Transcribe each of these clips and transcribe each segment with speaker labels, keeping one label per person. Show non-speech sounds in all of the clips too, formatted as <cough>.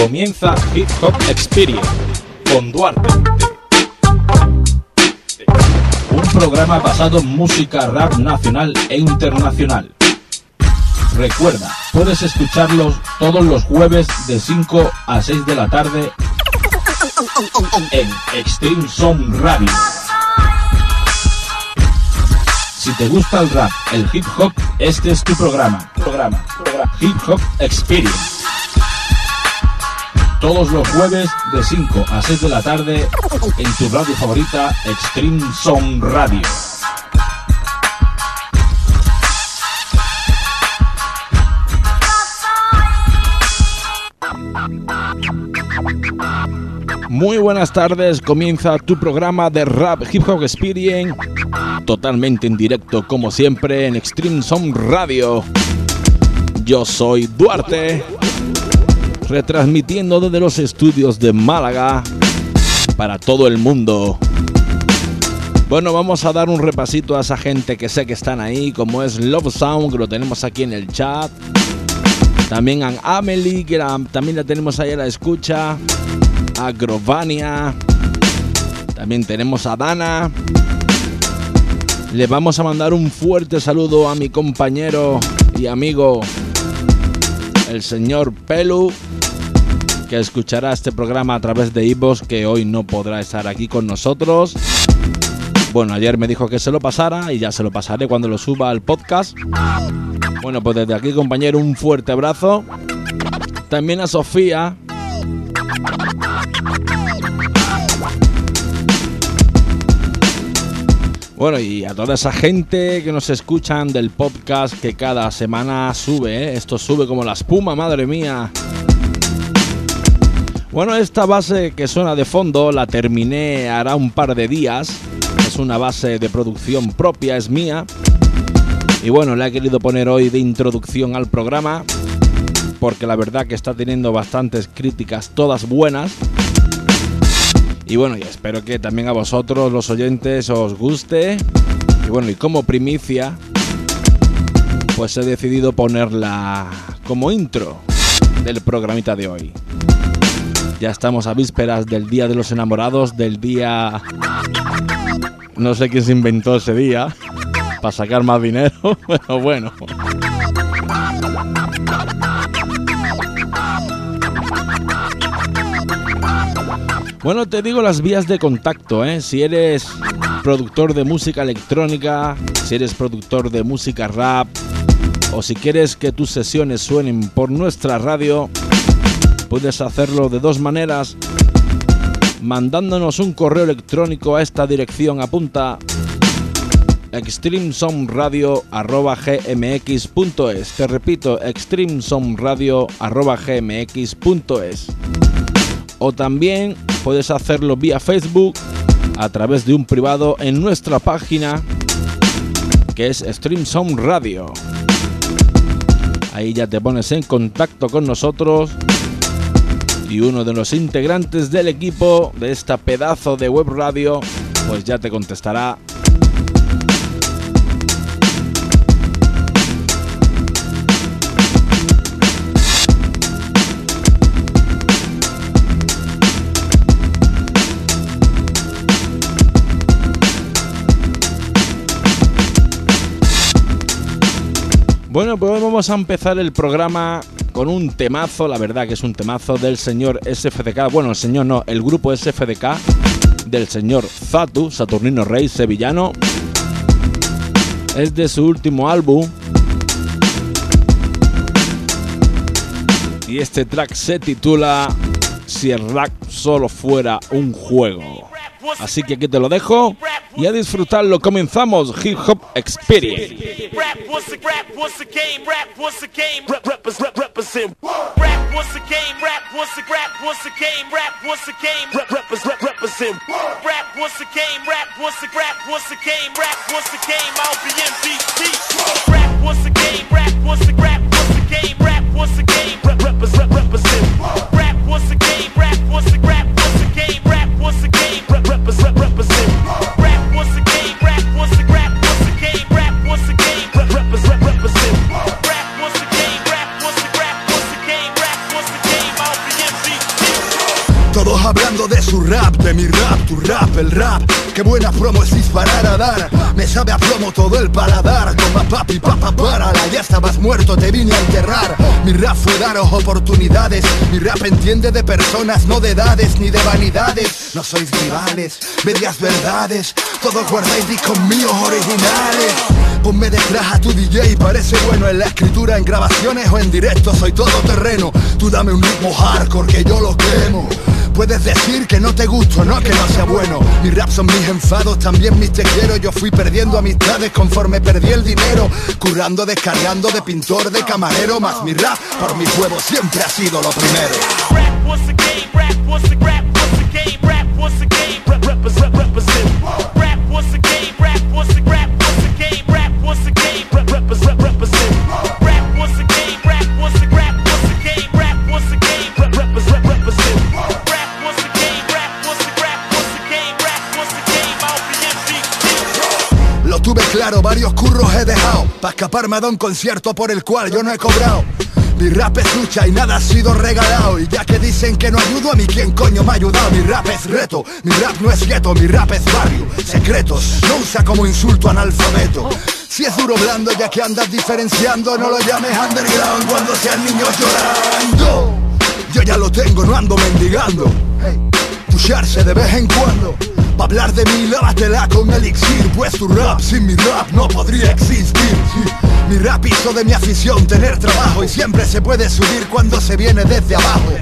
Speaker 1: Comienza Hip Hop Experience con Duarte. Un programa basado en música rap nacional e internacional. Recuerda, puedes escucharlos todos los jueves de 5 a 6 de la tarde en Extreme Sound Radio. Si te gusta el rap, el hip hop, este es tu programa. Programa, programa. Hip Hop Experience. Todos los jueves de 5 a 6 de la tarde en tu radio favorita Extreme Sound Radio. Muy buenas tardes, comienza tu programa de Rap Hip Hop Experience, totalmente en directo como siempre en Extreme Sound Radio. Yo soy Duarte, retransmitiendo desde los estudios de Málaga para todo el mundo. Bueno, vamos a dar un repasito a esa gente que sé que están ahí, como es Love Sound, que lo tenemos aquí en el chat. También a Amelie, que también la tenemos ahí a la escucha. A Grovania. También tenemos a Dana. Le vamos a mandar un fuerte saludo a mi compañero y amigo, el señor Pelu, que escuchará este programa a través de Ivos, que hoy no podrá estar aquí con nosotros. Bueno, ayer me dijo que se lo pasara y ya se lo pasaré cuando lo suba al podcast. Bueno, pues desde aquí, compañero, un fuerte abrazo. También a Sofía. Bueno, y a toda esa gente que nos escuchan del podcast que cada semana sube, ¿eh? esto sube como la espuma, madre mía. Bueno, esta base que suena de fondo la terminé hará un par de días. Es una base de producción propia, es mía. Y bueno, la he querido poner hoy de introducción al programa porque la verdad que está teniendo bastantes críticas, todas buenas. Y bueno, y espero que también a vosotros, los oyentes, os guste. Y bueno, y como primicia, pues he decidido ponerla como intro del programita de hoy. Ya estamos a vísperas del Día de los Enamorados, del día... No sé quién se inventó ese día para sacar más dinero, <laughs> pero bueno. Bueno, te digo las vías de contacto, ¿eh? Si eres productor de música electrónica, si eres productor de música rap, o si quieres que tus sesiones suenen por nuestra radio, puedes hacerlo de dos maneras. Mandándonos un correo electrónico a esta dirección, apunta extremesomradio.gmx.es. Te repito, extremesomradio.gmx.es. O también puedes hacerlo vía Facebook a través de un privado en nuestra página que es Stream Sound Radio. Ahí ya te pones en contacto con nosotros y uno de los integrantes del equipo de esta pedazo de web radio pues ya te contestará Bueno, pues vamos a empezar el programa con un temazo, la verdad que es un temazo del señor SFDK, bueno, el señor no, el grupo SFDK del señor Zatu, Saturnino Rey Sevillano. Es de su último álbum. Y este track se titula Si el rap solo fuera un juego. Así que aquí te lo dejo y a disfrutarlo comenzamos Hip Hop Experience. Was a game, rap was a
Speaker 2: de mi rap, tu rap, el rap. Qué buena promo es disparar a dar. Me sabe a plomo todo el paladar. Toma papi, papa, para. Ya estabas muerto, te vine a enterrar. Mi rap fue daros oportunidades. Mi rap entiende de personas, no de edades ni de vanidades. No sois rivales, medias verdades. Todos guardáis discos míos originales. Ponme detrás a tu DJ, parece bueno en la escritura, en grabaciones o en directo. Soy todo terreno. Tú dame un ritmo hardcore que yo lo quemo. Puedes decir que no te gusto, no que no sea bueno. Mis raps son mis enfados, también mis te quiero. Yo fui perdiendo amistades conforme perdí el dinero. Currando, descargando de pintor, de camarero. Más mi rap por mi huevo siempre ha sido lo primero. Rap varios curros he dejado Pa' escaparme a un concierto por el cual yo no he cobrado. Mi rap es lucha y nada ha sido regalado Y ya que dicen que no ayudo a mí, ¿quién coño me ha ayudado? Mi rap es reto, mi rap no es gueto, mi rap es barrio. Secretos, no usa como insulto analfabeto. Si es duro blando ya que andas diferenciando No lo llames underground. Cuando sean niños llorando Yo ya lo tengo, no ando mendigando. Hey, Pusharse de vez en cuando Pa' hablar de mí, lávatela con elixir. Pues tu rap sin mi rap no podría existir. Mi rap hizo de mi afición tener trabajo Y siempre se puede subir cuando se viene desde abajo.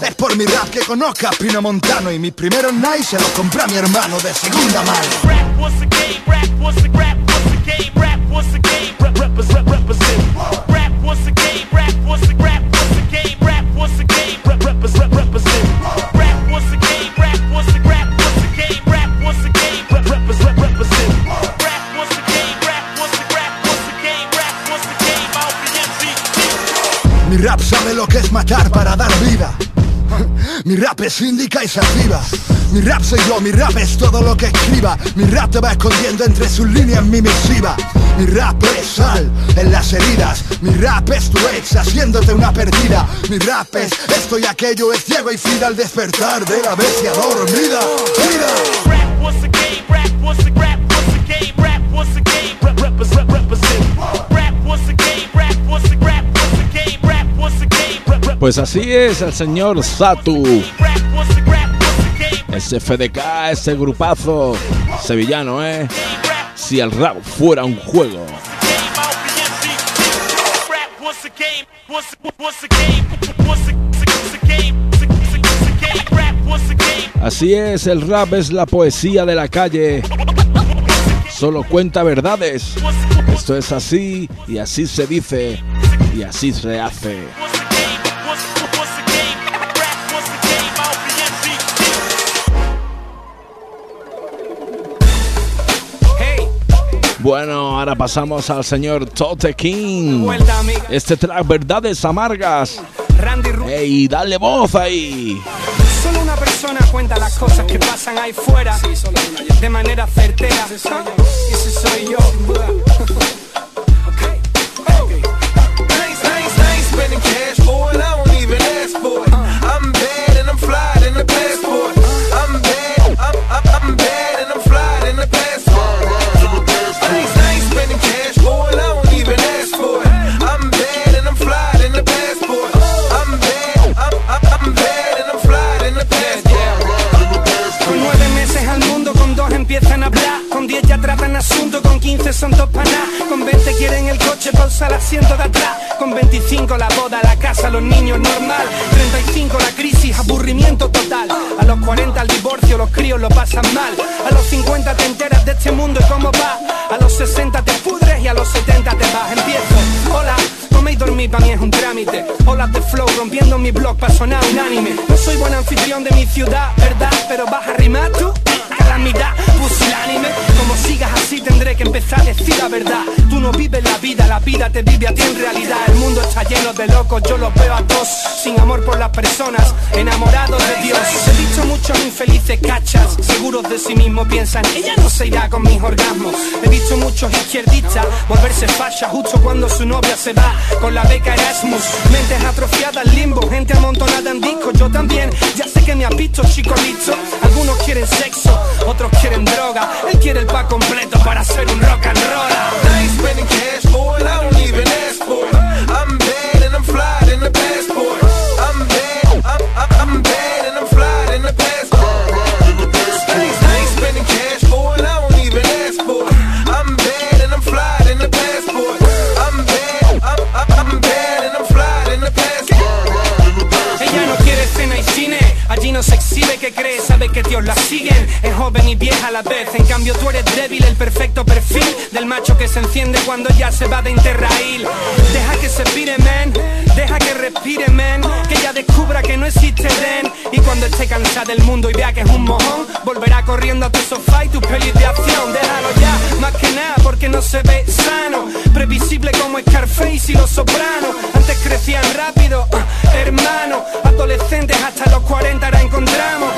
Speaker 2: Es por mi rap que conozca a Pino Montano Y mi primero night se lo compré a mi hermano de segunda mano rap sabe lo que es matar para dar vida. Mi rap es indica y se activa. Mi rap soy yo, mi rap es todo lo que escriba. Mi rap te va escondiendo entre sus líneas mi misiva Mi rap es sal en las heridas. Mi rap es tu ex haciéndote una perdida. Mi rap es esto y aquello Es ciego y fida al despertar de la bestia dormida. Mira.
Speaker 1: Pues así es el señor Satu. Ese FDK, ese grupazo sevillano, ¿eh? Si el rap fuera un juego. Así es, el rap es la poesía de la calle. Solo cuenta verdades. Esto es así y así se dice y así se hace. Bueno, ahora pasamos al señor Tote King. Este track Verdades Amargas. Ey, dale voz ahí.
Speaker 3: Solo una persona cuenta las cosas que pasan ahí fuera de manera certera. Y ese soy yo. con 15 son dos panas, con 20 quieren el coche, pausa el asiento de atrás, con 25 la boda, la casa, los niños normal, 35 la crisis, aburrimiento total, a los 40 el divorcio, los críos lo pasan mal, a los 50 te enteras de este mundo y cómo va, a los 60 te pudres y a los 70 te vas, empiezo, hola, comer y dormir para mí es un trámite, hola de flow, rompiendo mi blog para sonar unánime, no soy buen anfitrión de mi ciudad, ¿verdad? Pero vas a rimar tú la mitad pusilánime. Como sigas así tendré que empezar a decir la verdad. Tú no vives la vida, la vida te vive a ti en realidad. El mundo está lleno de locos, yo los veo a todos Sin amor por las personas, enamorados de Dios. He visto muchos infelices cachas Seguros de sí mismos piensan, ella no se irá con mis orgasmos. He visto muchos izquierdistas volverse facha Justo cuando su novia se va con la beca Erasmus. Mentes atrofiadas, limbo, gente amontonada en discos Yo también, ya sé que me has visto chico listo. Algunos quieren sexo, otros quieren droga. Él quiere el pack completo para ser un rock and roll.
Speaker 4: I ain't spending cash for it, I don't even ask for it. I'm bad and I'm fly in the passport. I'm bad, I'm, I'm, I'm bad and I'm fly in the passport. Ain't spending cash for it, I don't even ask for it. I'm bad and I'm fly in the passport. I'm bad, I'm, I'm, I'm bad and I'm fly in the passport.
Speaker 3: Ella no quiere cena y cine, allí no se exhibe que cree, sabe que Dios la siguen, es joven y vieja a la vez, en cambio tú eres débil, el perfecto perfil del macho que se enciende cuando ya se va de Interrail. Deja que se pire, man, deja que respire, man, que ella descubra que no existe den, y cuando esté cansada del mundo y vea que es un mojón, volverá corriendo a tu sofá y tus pelis de acción, déjalo ya, más que nada porque no se ve sano, previsible como Scarface y los sopranos, antes crecían rápido, ah, hermano, adolescentes hasta los 40 ahora encontramos.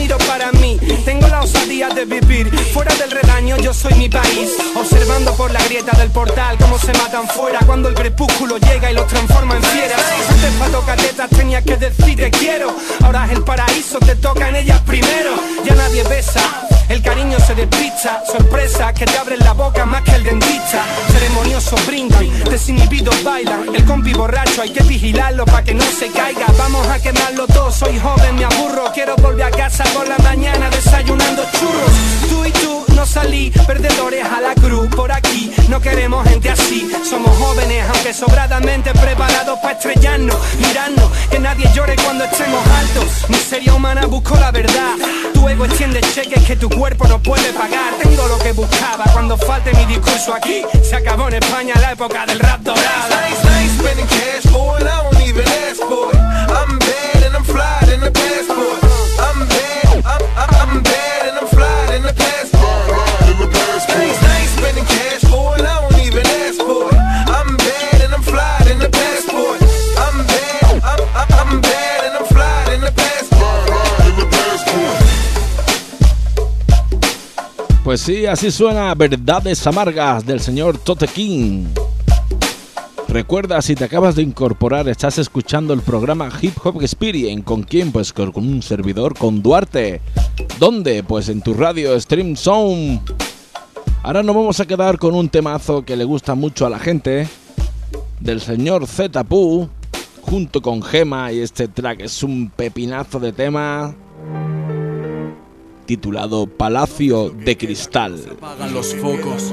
Speaker 3: Miro para mí, tengo la osadía de vivir fuera del redaño. Yo soy mi país, observando por la grieta del portal cómo se matan fuera cuando el crepúsculo llega y los transforma en fieras. Antes para tocar letras tenía que decir te quiero, ahora es el paraíso, te toca en ellas primero. Ya nadie besa. El cariño se despista, sorpresa que te abren la boca más que el dentista. Ceremonioso brindan, desinhibidos bailan. El compi borracho hay que vigilarlo para que no se caiga. Vamos a quemarlo todo, soy joven, me aburro. Quiero volver a casa por la mañana desayunando churros. Tú y tú no salí, perdedores a la cruz. Por aquí no queremos gente así. Somos jóvenes, aunque sobradamente preparados para estrellarnos. Mirarnos, que nadie llore cuando estemos altos. Miseria humana busco la verdad. Tu ego extiende cheques que tu cuerpo no puede pagar. Tengo lo que buscaba cuando falte mi discurso aquí. Se acabó en España la época del rap dorado.
Speaker 1: Pues sí, así suena Verdades Amargas del señor Tote King. Recuerda, si te acabas de incorporar, estás escuchando el programa Hip Hop Experience. ¿Con quién? Pues con un servidor, con Duarte. ¿Dónde? Pues en tu radio Stream Zone. Ahora nos vamos a quedar con un temazo que le gusta mucho a la gente. Del señor Zetapu. Junto con Gema. Y este track es un pepinazo de tema. Titulado Palacio de Cristal.
Speaker 5: apagan los focos.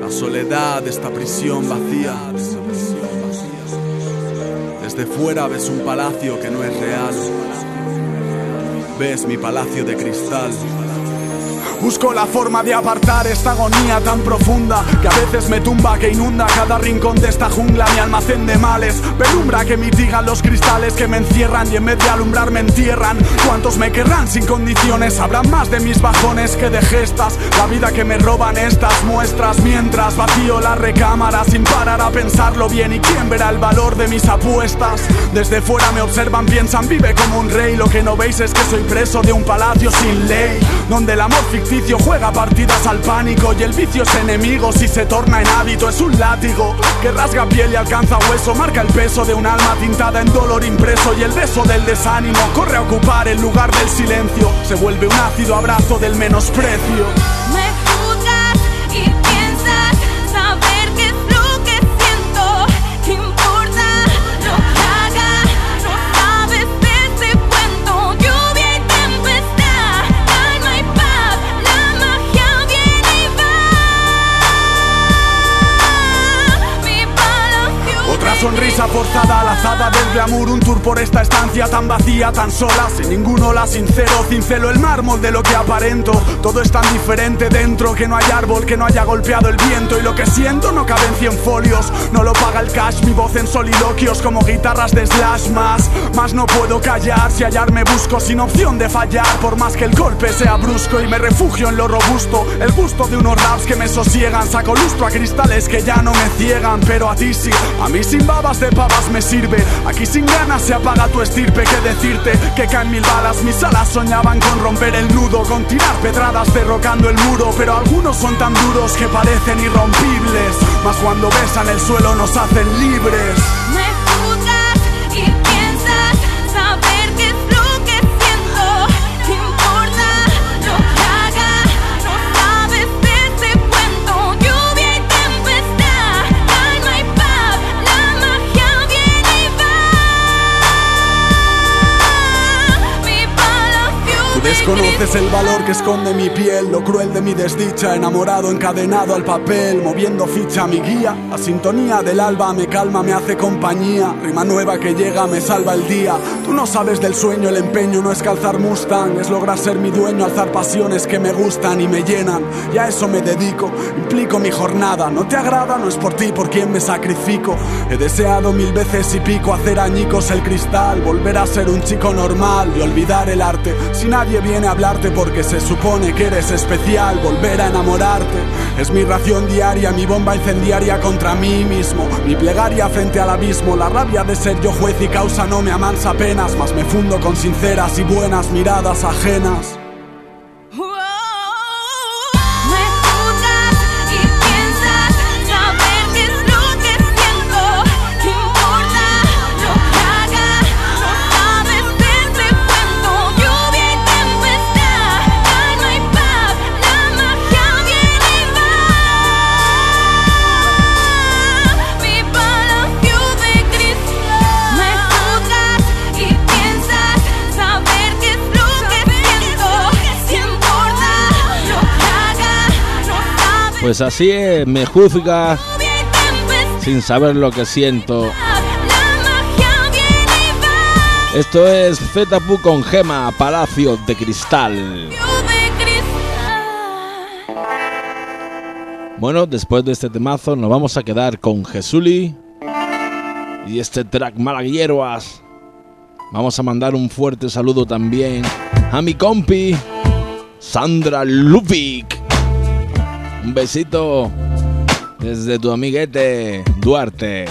Speaker 5: La soledad de esta prisión vacía. Desde fuera ves un palacio que no es real. Ves mi palacio de cristal.
Speaker 6: Busco la forma de apartar esta agonía tan profunda que a veces me tumba, que inunda cada rincón de esta jungla, mi almacén de males. Penumbra que mitigan los cristales que me encierran y en vez de alumbrar me entierran. ¿Cuántos me querrán sin condiciones? Habrán más de mis bajones que de gestas. La vida que me roban estas muestras mientras vacío la recámara sin parar a pensarlo bien. ¿Y quién verá el valor de mis apuestas? Desde fuera me observan, piensan, vive como un rey. Lo que no veis es que soy preso de un palacio sin ley, donde el amor juega partidas al pánico y el vicio es enemigo. Si se torna en hábito es un látigo que rasga piel y alcanza hueso. Marca el peso de un alma tintada en dolor impreso y el beso del desánimo corre a ocupar el lugar del silencio. Se vuelve un ácido abrazo del menosprecio risa forzada, lazada del glamour, un tour por esta estancia tan vacía, tan sola, sin ningún ola, sincero, cincelo el mármol de lo que aparento. Todo es tan diferente dentro, que no hay árbol que no haya golpeado el viento. Y lo que siento no cabe en cien folios, no lo paga el cash, mi voz en soliloquios como guitarras de slash más, más no puedo callar, si hallarme busco sin opción de fallar, por más que el golpe sea brusco y me refugio en lo robusto, el gusto de unos raps que me sosiegan, saco lustro a cristales que ya no me ciegan, pero a ti sí, a mí sin babas de pavas me sirve, aquí sin ganas se apaga tu estirpe, que decirte que caen mil balas, mis alas soñaban con romper el nudo, con tirar pedradas derrocando el muro, pero algunos son tan duros que parecen irrompibles, mas cuando besan el suelo nos hacen libres.
Speaker 7: Cristal.
Speaker 6: el valor que esconde mi piel, lo cruel de mi desdicha, enamorado, encadenado al papel, moviendo ficha mi guía. La sintonía del alba me calma, me hace compañía. Rima nueva que llega, me salva el día. Tú no sabes del sueño, el empeño no es calzar Mustang, es lograr ser mi dueño, alzar pasiones que me gustan y me llenan. Y a eso me dedico, implico mi jornada. No te agrada, no es por ti, por quien me sacrifico. He deseado mil veces y pico hacer añicos el cristal, volver a ser un chico normal y olvidar el arte. Si nadie viene a porque se supone que eres especial, volver a enamorarte. Es mi ración diaria, mi bomba incendiaria contra mí mismo. Mi plegaria frente al abismo, la rabia de ser yo juez y causa no me amansa apenas, mas me fundo con sinceras y buenas miradas ajenas.
Speaker 1: Pues así es, me
Speaker 7: tempestad.
Speaker 1: sin saber lo que siento. Esto es Zetapu con Gema, Palacio
Speaker 7: de Cristal.
Speaker 1: Bueno, después de este temazo nos vamos a quedar con Jesuli y este track Malaguilleroas. Vamos a mandar un fuerte saludo también a mi compi Sandra Lubick. Un besito desde tu amiguete Duarte.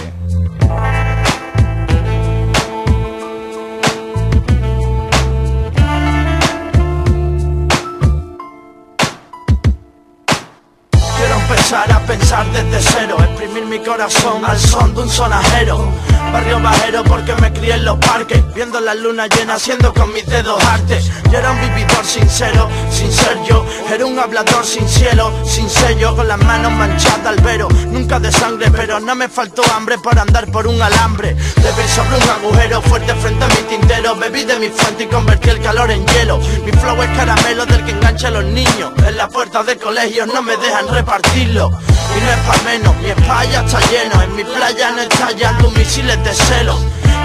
Speaker 8: Quiero empezar a pensar desde cero Exprimir mi corazón al son de un sonajero Barrio bajero porque me crié en los parques Viendo la luna llena haciendo con mis dedos arte Yo era un vividor sincero, sin ser yo. Era un hablador sin cielo, sin sello Con las manos manchadas al vero Nunca de sangre pero no me faltó hambre Por andar por un alambre. Bebí sobre un agujero fuerte frente a mi tintero. Bebí de mi fuente y convertí el calor en hielo. Mi flow es caramelo del que engancha a los niños. En las puertas de colegios no me dejan repartirlo. Y no es pa' menos, mi espalda está lleno. En mi playa no estallan tus misiles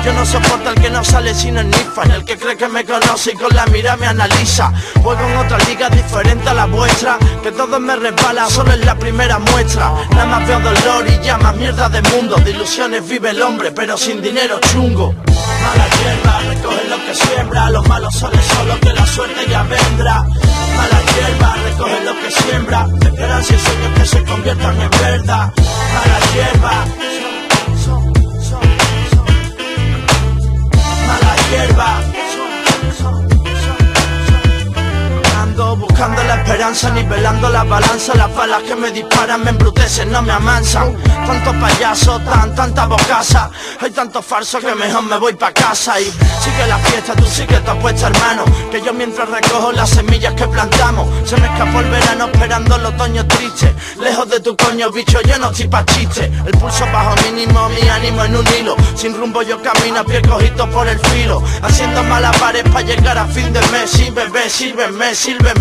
Speaker 8: yo no soporto al que no sale sino en Nifan El que cree que me conoce y con la mira me analiza. Juego en otra liga diferente a la vuestra Que todo me resbala, solo es la primera muestra. Nada más veo dolor y ya más mierda de mundo De ilusiones vive el hombre, pero sin dinero chungo. Mala hierba, recoge lo que siembra Los malos sale solo que la suerte ya vendrá. Mala hierba, recoge lo que siembra Esperanza y sueños que se conviertan en verdad. Mala hierba hierba Ando buscando la esperanza, nivelando la balanza. Las balas que me disparan me embrutecen, no me amansan. Tantos payasos, tan, tanta bocaza. Hay tantos falsos que mejor me voy pa' casa. Y sigue la fiesta, tú sigue tu apuesta hermano. Que yo mientras recojo las semillas que plantamos Se me escapó el verano esperando el otoño triste. Lejos de tu coño bicho, yo no estoy pa' chiste. El pulso bajo mínimo, mi ánimo en un hilo. Sin rumbo yo camino a pie cojito por el filo. Haciendo malabares pa' llegar a fin de mes. Sí bebé, sírveme,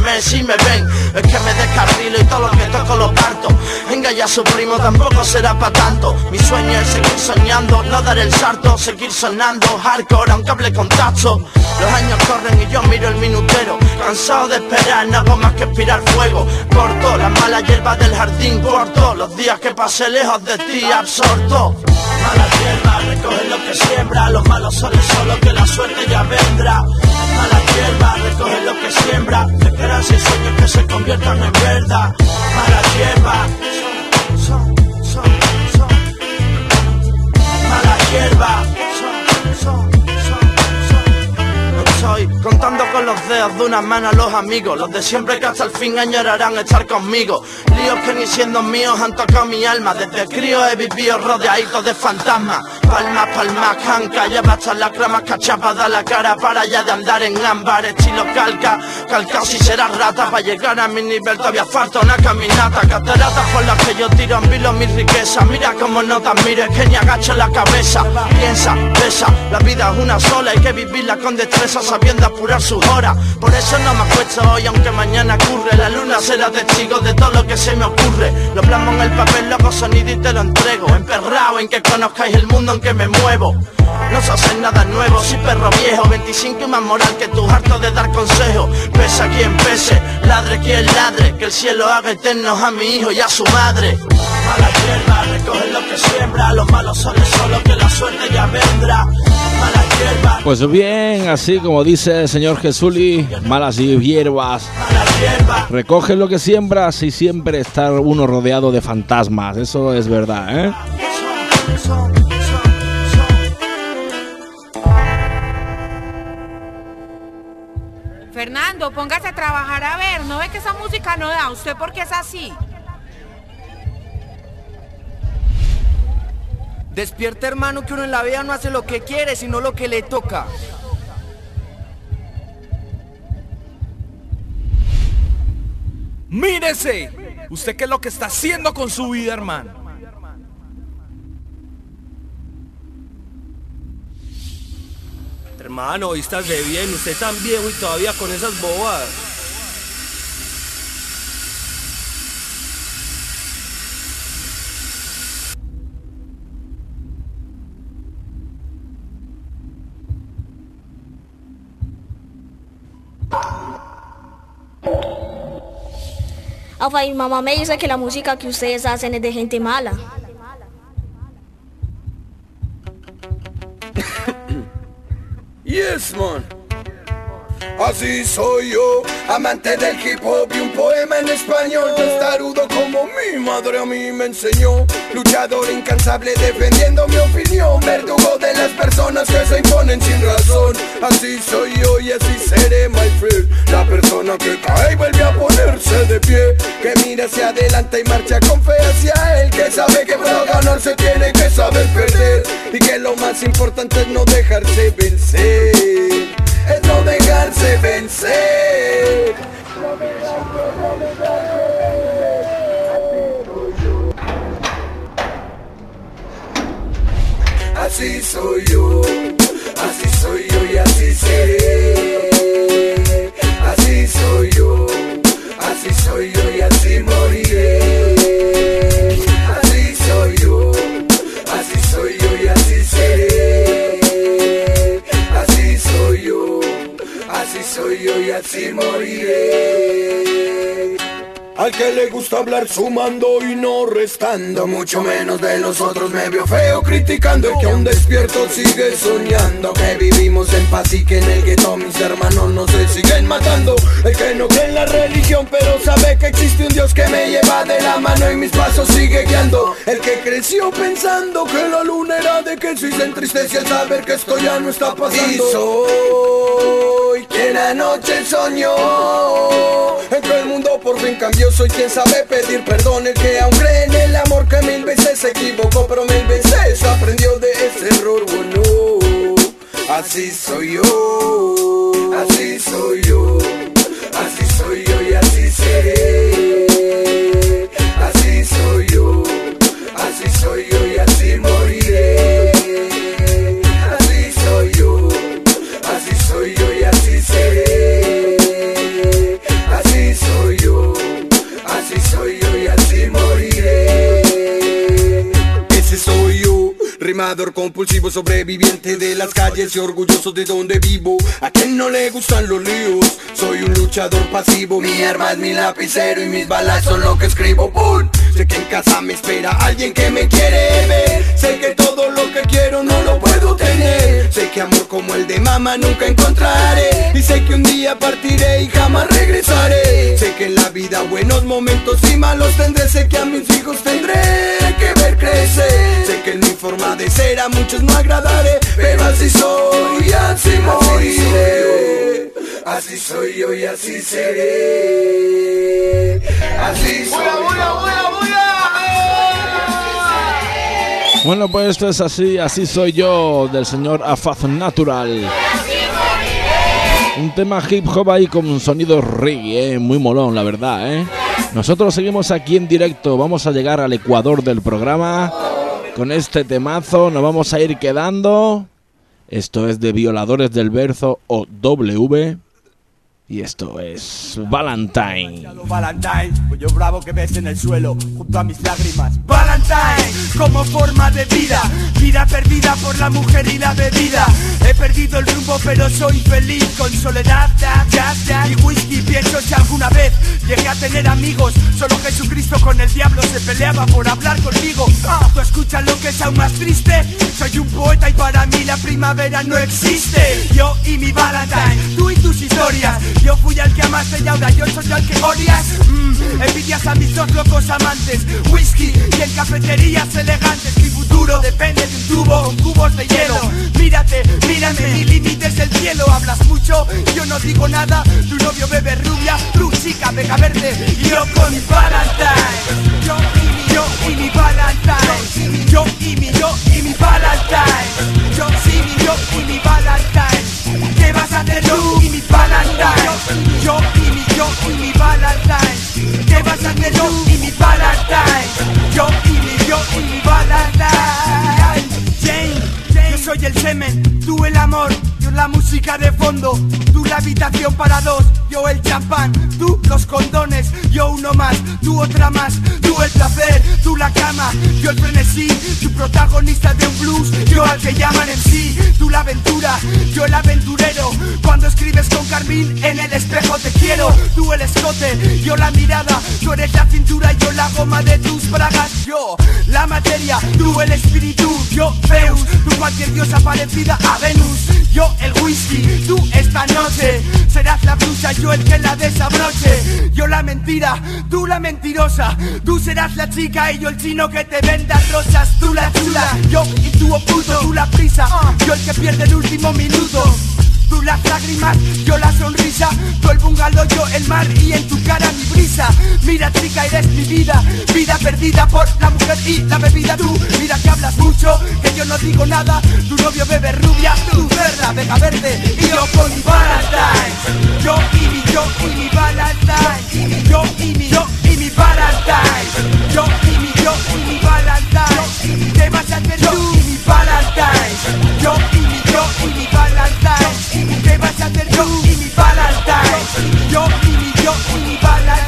Speaker 8: así me ven. Es que me descarrilo y todo lo que toco lo parto. Venga ya su primo tampoco será pa' tanto. Mi sueño es seguir soñando, no dar el salto Seguir sonando hardcore aunque hable con tacho Los años corren y yo miro el minutero. Cansado de esperar, no hago más que aspirar fuego. Corto las malas hierbas del jardín corto Los días que pasé lejos de ti absorto. Mala hierba, recoge lo que siembra. Los malos son solo que la suerte ya vendrá. Mala hierba, recoge lo que siembra Esperanza y sueños que se conviertan en verdad Mala hierba, son, son, son, Mala hierba, soy Contando con los dedos de una mano a los amigos. Los de siempre que hasta el fin añorarán estar conmigo. Líos que ni siendo míos han tocado mi alma. Desde crío he vivido rodeadito de fantasmas. Palmas, palmas, canca Lleva hasta las cramas cachapada la cara Para ya de andar en ámbar. Estilo calca, calcao si serás rata. Para llegar a mi nivel todavía falta una caminata. Cataratas por las que yo tiro en vilo mi riqueza. Mira como no te mires que ni agacho la cabeza. Piensa, pesa, la vida es una sola Hay que vivirla con destreza sabiendo apurar sus horas. Por eso no me acuesto hoy aunque mañana ocurre. La luna será testigo de todo lo que se me ocurre. Lo plasmo en el papel, loco sonido y te lo entrego. Emperrado en que conozcáis el mundo en que me muevo. No se hace nada nuevo, soy perro viejo. 25 y más moral que tú, harto de dar consejos Pesa quien pese, ladre quien ladre. Que el cielo haga eternos a mi hijo y a su madre Mala hierba, recoge lo que siembra Los malos son solo que la suerte ya vendrá Mala hierba,
Speaker 1: Pues bien, así como dice el señor Jesuli, malas hierbas. Recoge lo que siembras y siempre estar uno rodeado de fantasmas. Eso es verdad, ¿eh?
Speaker 9: Fernando, póngase a trabajar a ver, ¿no ve que esa música no da? ¿Usted por qué es así?
Speaker 10: Despierta hermano que uno en la vida no hace lo que quiere, sino lo que le toca.
Speaker 11: Mírese. ¿Usted qué es lo que está haciendo con su vida, hermano?
Speaker 10: Hermano, hoy estás de bien, usted tan viejo y todavía con esas bobadas.
Speaker 12: Alfa, y mamá me dice que la música que ustedes hacen es de gente mala.
Speaker 13: Yes, man. Así soy yo, amante del hip hop y un poema en español. Testarudo como mi madre a mí me enseñó. Luchador incansable defendiendo mi opinión. Verdugo de las personas que se imponen sin razón. Así soy yo y así seré, my friend. La persona que cae y vuelve a ponerse de pie. Que mira hacia adelante y marcha con fe hacia él. Que sabe que para ganar se tiene que saber perder. Y que lo más importante es no dejarse vencer vencer. Así soy yo, así soy yo y así seré. Al que le gusta hablar sumando y no restando Mucho menos de nosotros me veo feo criticando. El que aún despierto sigue soñando Que vivimos en paz y que en el gueto mis hermanos no se siguen matando. El que no cree en la religión pero sabe que existe un Dios que me lleva de la mano y mis pasos sigue guiando. El que creció pensando que la luna era de queso y se entristece al saber que esto ya no está pasando. Y soy quien anoche soñó En que el mundo por fin cambió soy quien sabe pedir perdón. El que aún cree en el amor que mil veces se equivocó Pero mil veces aprendió de ese error bueno Así soy yo Así soy yo Así soy yo y así seré. Así soy yo Así soy yo compulsivo, sobreviviente de las calles y orgulloso de donde vivo. A quien no le gustan los líos, soy un luchador pasivo. Mi arma es mi lapicero y mis balas son lo que escribo. ¡Bum! Sé que en casa me espera alguien que me quiere ver. Sé que todo lo que quiero no lo puedo tener. Sé que amor como el de mamá nunca encontraré. Y sé que un día partiré y jamás regresaré. Sé que en la vida buenos momentos y malos tendré. Sé que a mis hijos tendré que ver crecer. Sé que en mi forma de ser a muchos no agradaré. Pero así soy y así moriré. Así soy yo y así seré. Así soy.
Speaker 1: Bueno, pues esto es así, así soy yo, del señor Afaz Natural. Un tema hip hop ahí con un sonido reggae, eh, muy molón, la verdad, ¿eh? Nosotros seguimos aquí en directo, vamos a llegar al ecuador del programa. Con este temazo nos vamos a ir quedando. Esto es de Violadores del Verso o W. Y esto es Valentine.
Speaker 14: Valentine, cuello bravo que ves en el suelo, junto a mis lágrimas. Valentine, como forma de vida, vida perdida por la mujer y la bebida. He perdido el rumbo, pero soy feliz con soledad, da, da, da, y whisky. Pienso si alguna vez llegué a tener amigos, solo Jesucristo con el diablo se peleaba por hablar conmigo. Ah, ¿Tú escuchas lo que es aún más triste? Soy un poeta y para mí la primavera no existe. Yo y mi Valentine, tú y tus historias. Yo fui al que amaste y ahora yo soy al que odias. Mm, Envidias a mis dos locos amantes. Whisky y en cafeterías elegantes. Mi futuro depende de un tubo con cubos de hielo. Mírate, mírame, mi límite es el cielo. Hablas mucho, yo no digo nada. Tu novio bebe rubia, tu chica vega verde. Y yo con mi Valentine. Yo y mi, yo y mi Valentine. Yo y mi, yo y mi Valentine. Yo sí, mi, yo y mi Valentine habitación para dos Yo el champán, tú los condones Yo uno más, tú otra más Tú el placer, tú la cama Yo el frenesí, tu protagonista de un blues Yo al que llaman en sí, tú la aventura Yo el aventurero Cuando escribes con Carmín en el espejo te quiero Tú el escote, yo la mirada Tú eres la cintura, yo la goma de tus bragas Yo la materia, tú el espíritu Yo Zeus, tú cualquier diosa parecida a Venus Yo el whisky, tú esta noche Serás la blusa, yo el que la desabroche. Yo la mentira, tú la mentirosa. Tú serás la chica y yo el chino que te venda rosas Tú la chula, yo y tú oculto Tú la prisa, yo el que pierde el último minuto Tú las lágrimas, yo la sonrisa. Tú el bungalow, yo el mar y en tu cara mi brisa. Mira chica, eres mi vida. Vida perdida por la mujer y la bebida. Tú, mira que hablas mucho, que yo no digo nada. Tu novio bebe rubia, tú verla, vega verde. Y yo con mi Valentine. Yo y mi, yo y mi Valentine. Yo y mi, yo y mi Valentine. Yo y mi, yo y mi Valentine. ¿Qué vas a hacer y mi Valentine? Yo y mi Valentine. ¿Qué vas a hacer tú y mi Valentine? Yo y mi, yo y mi Valentine. Yo,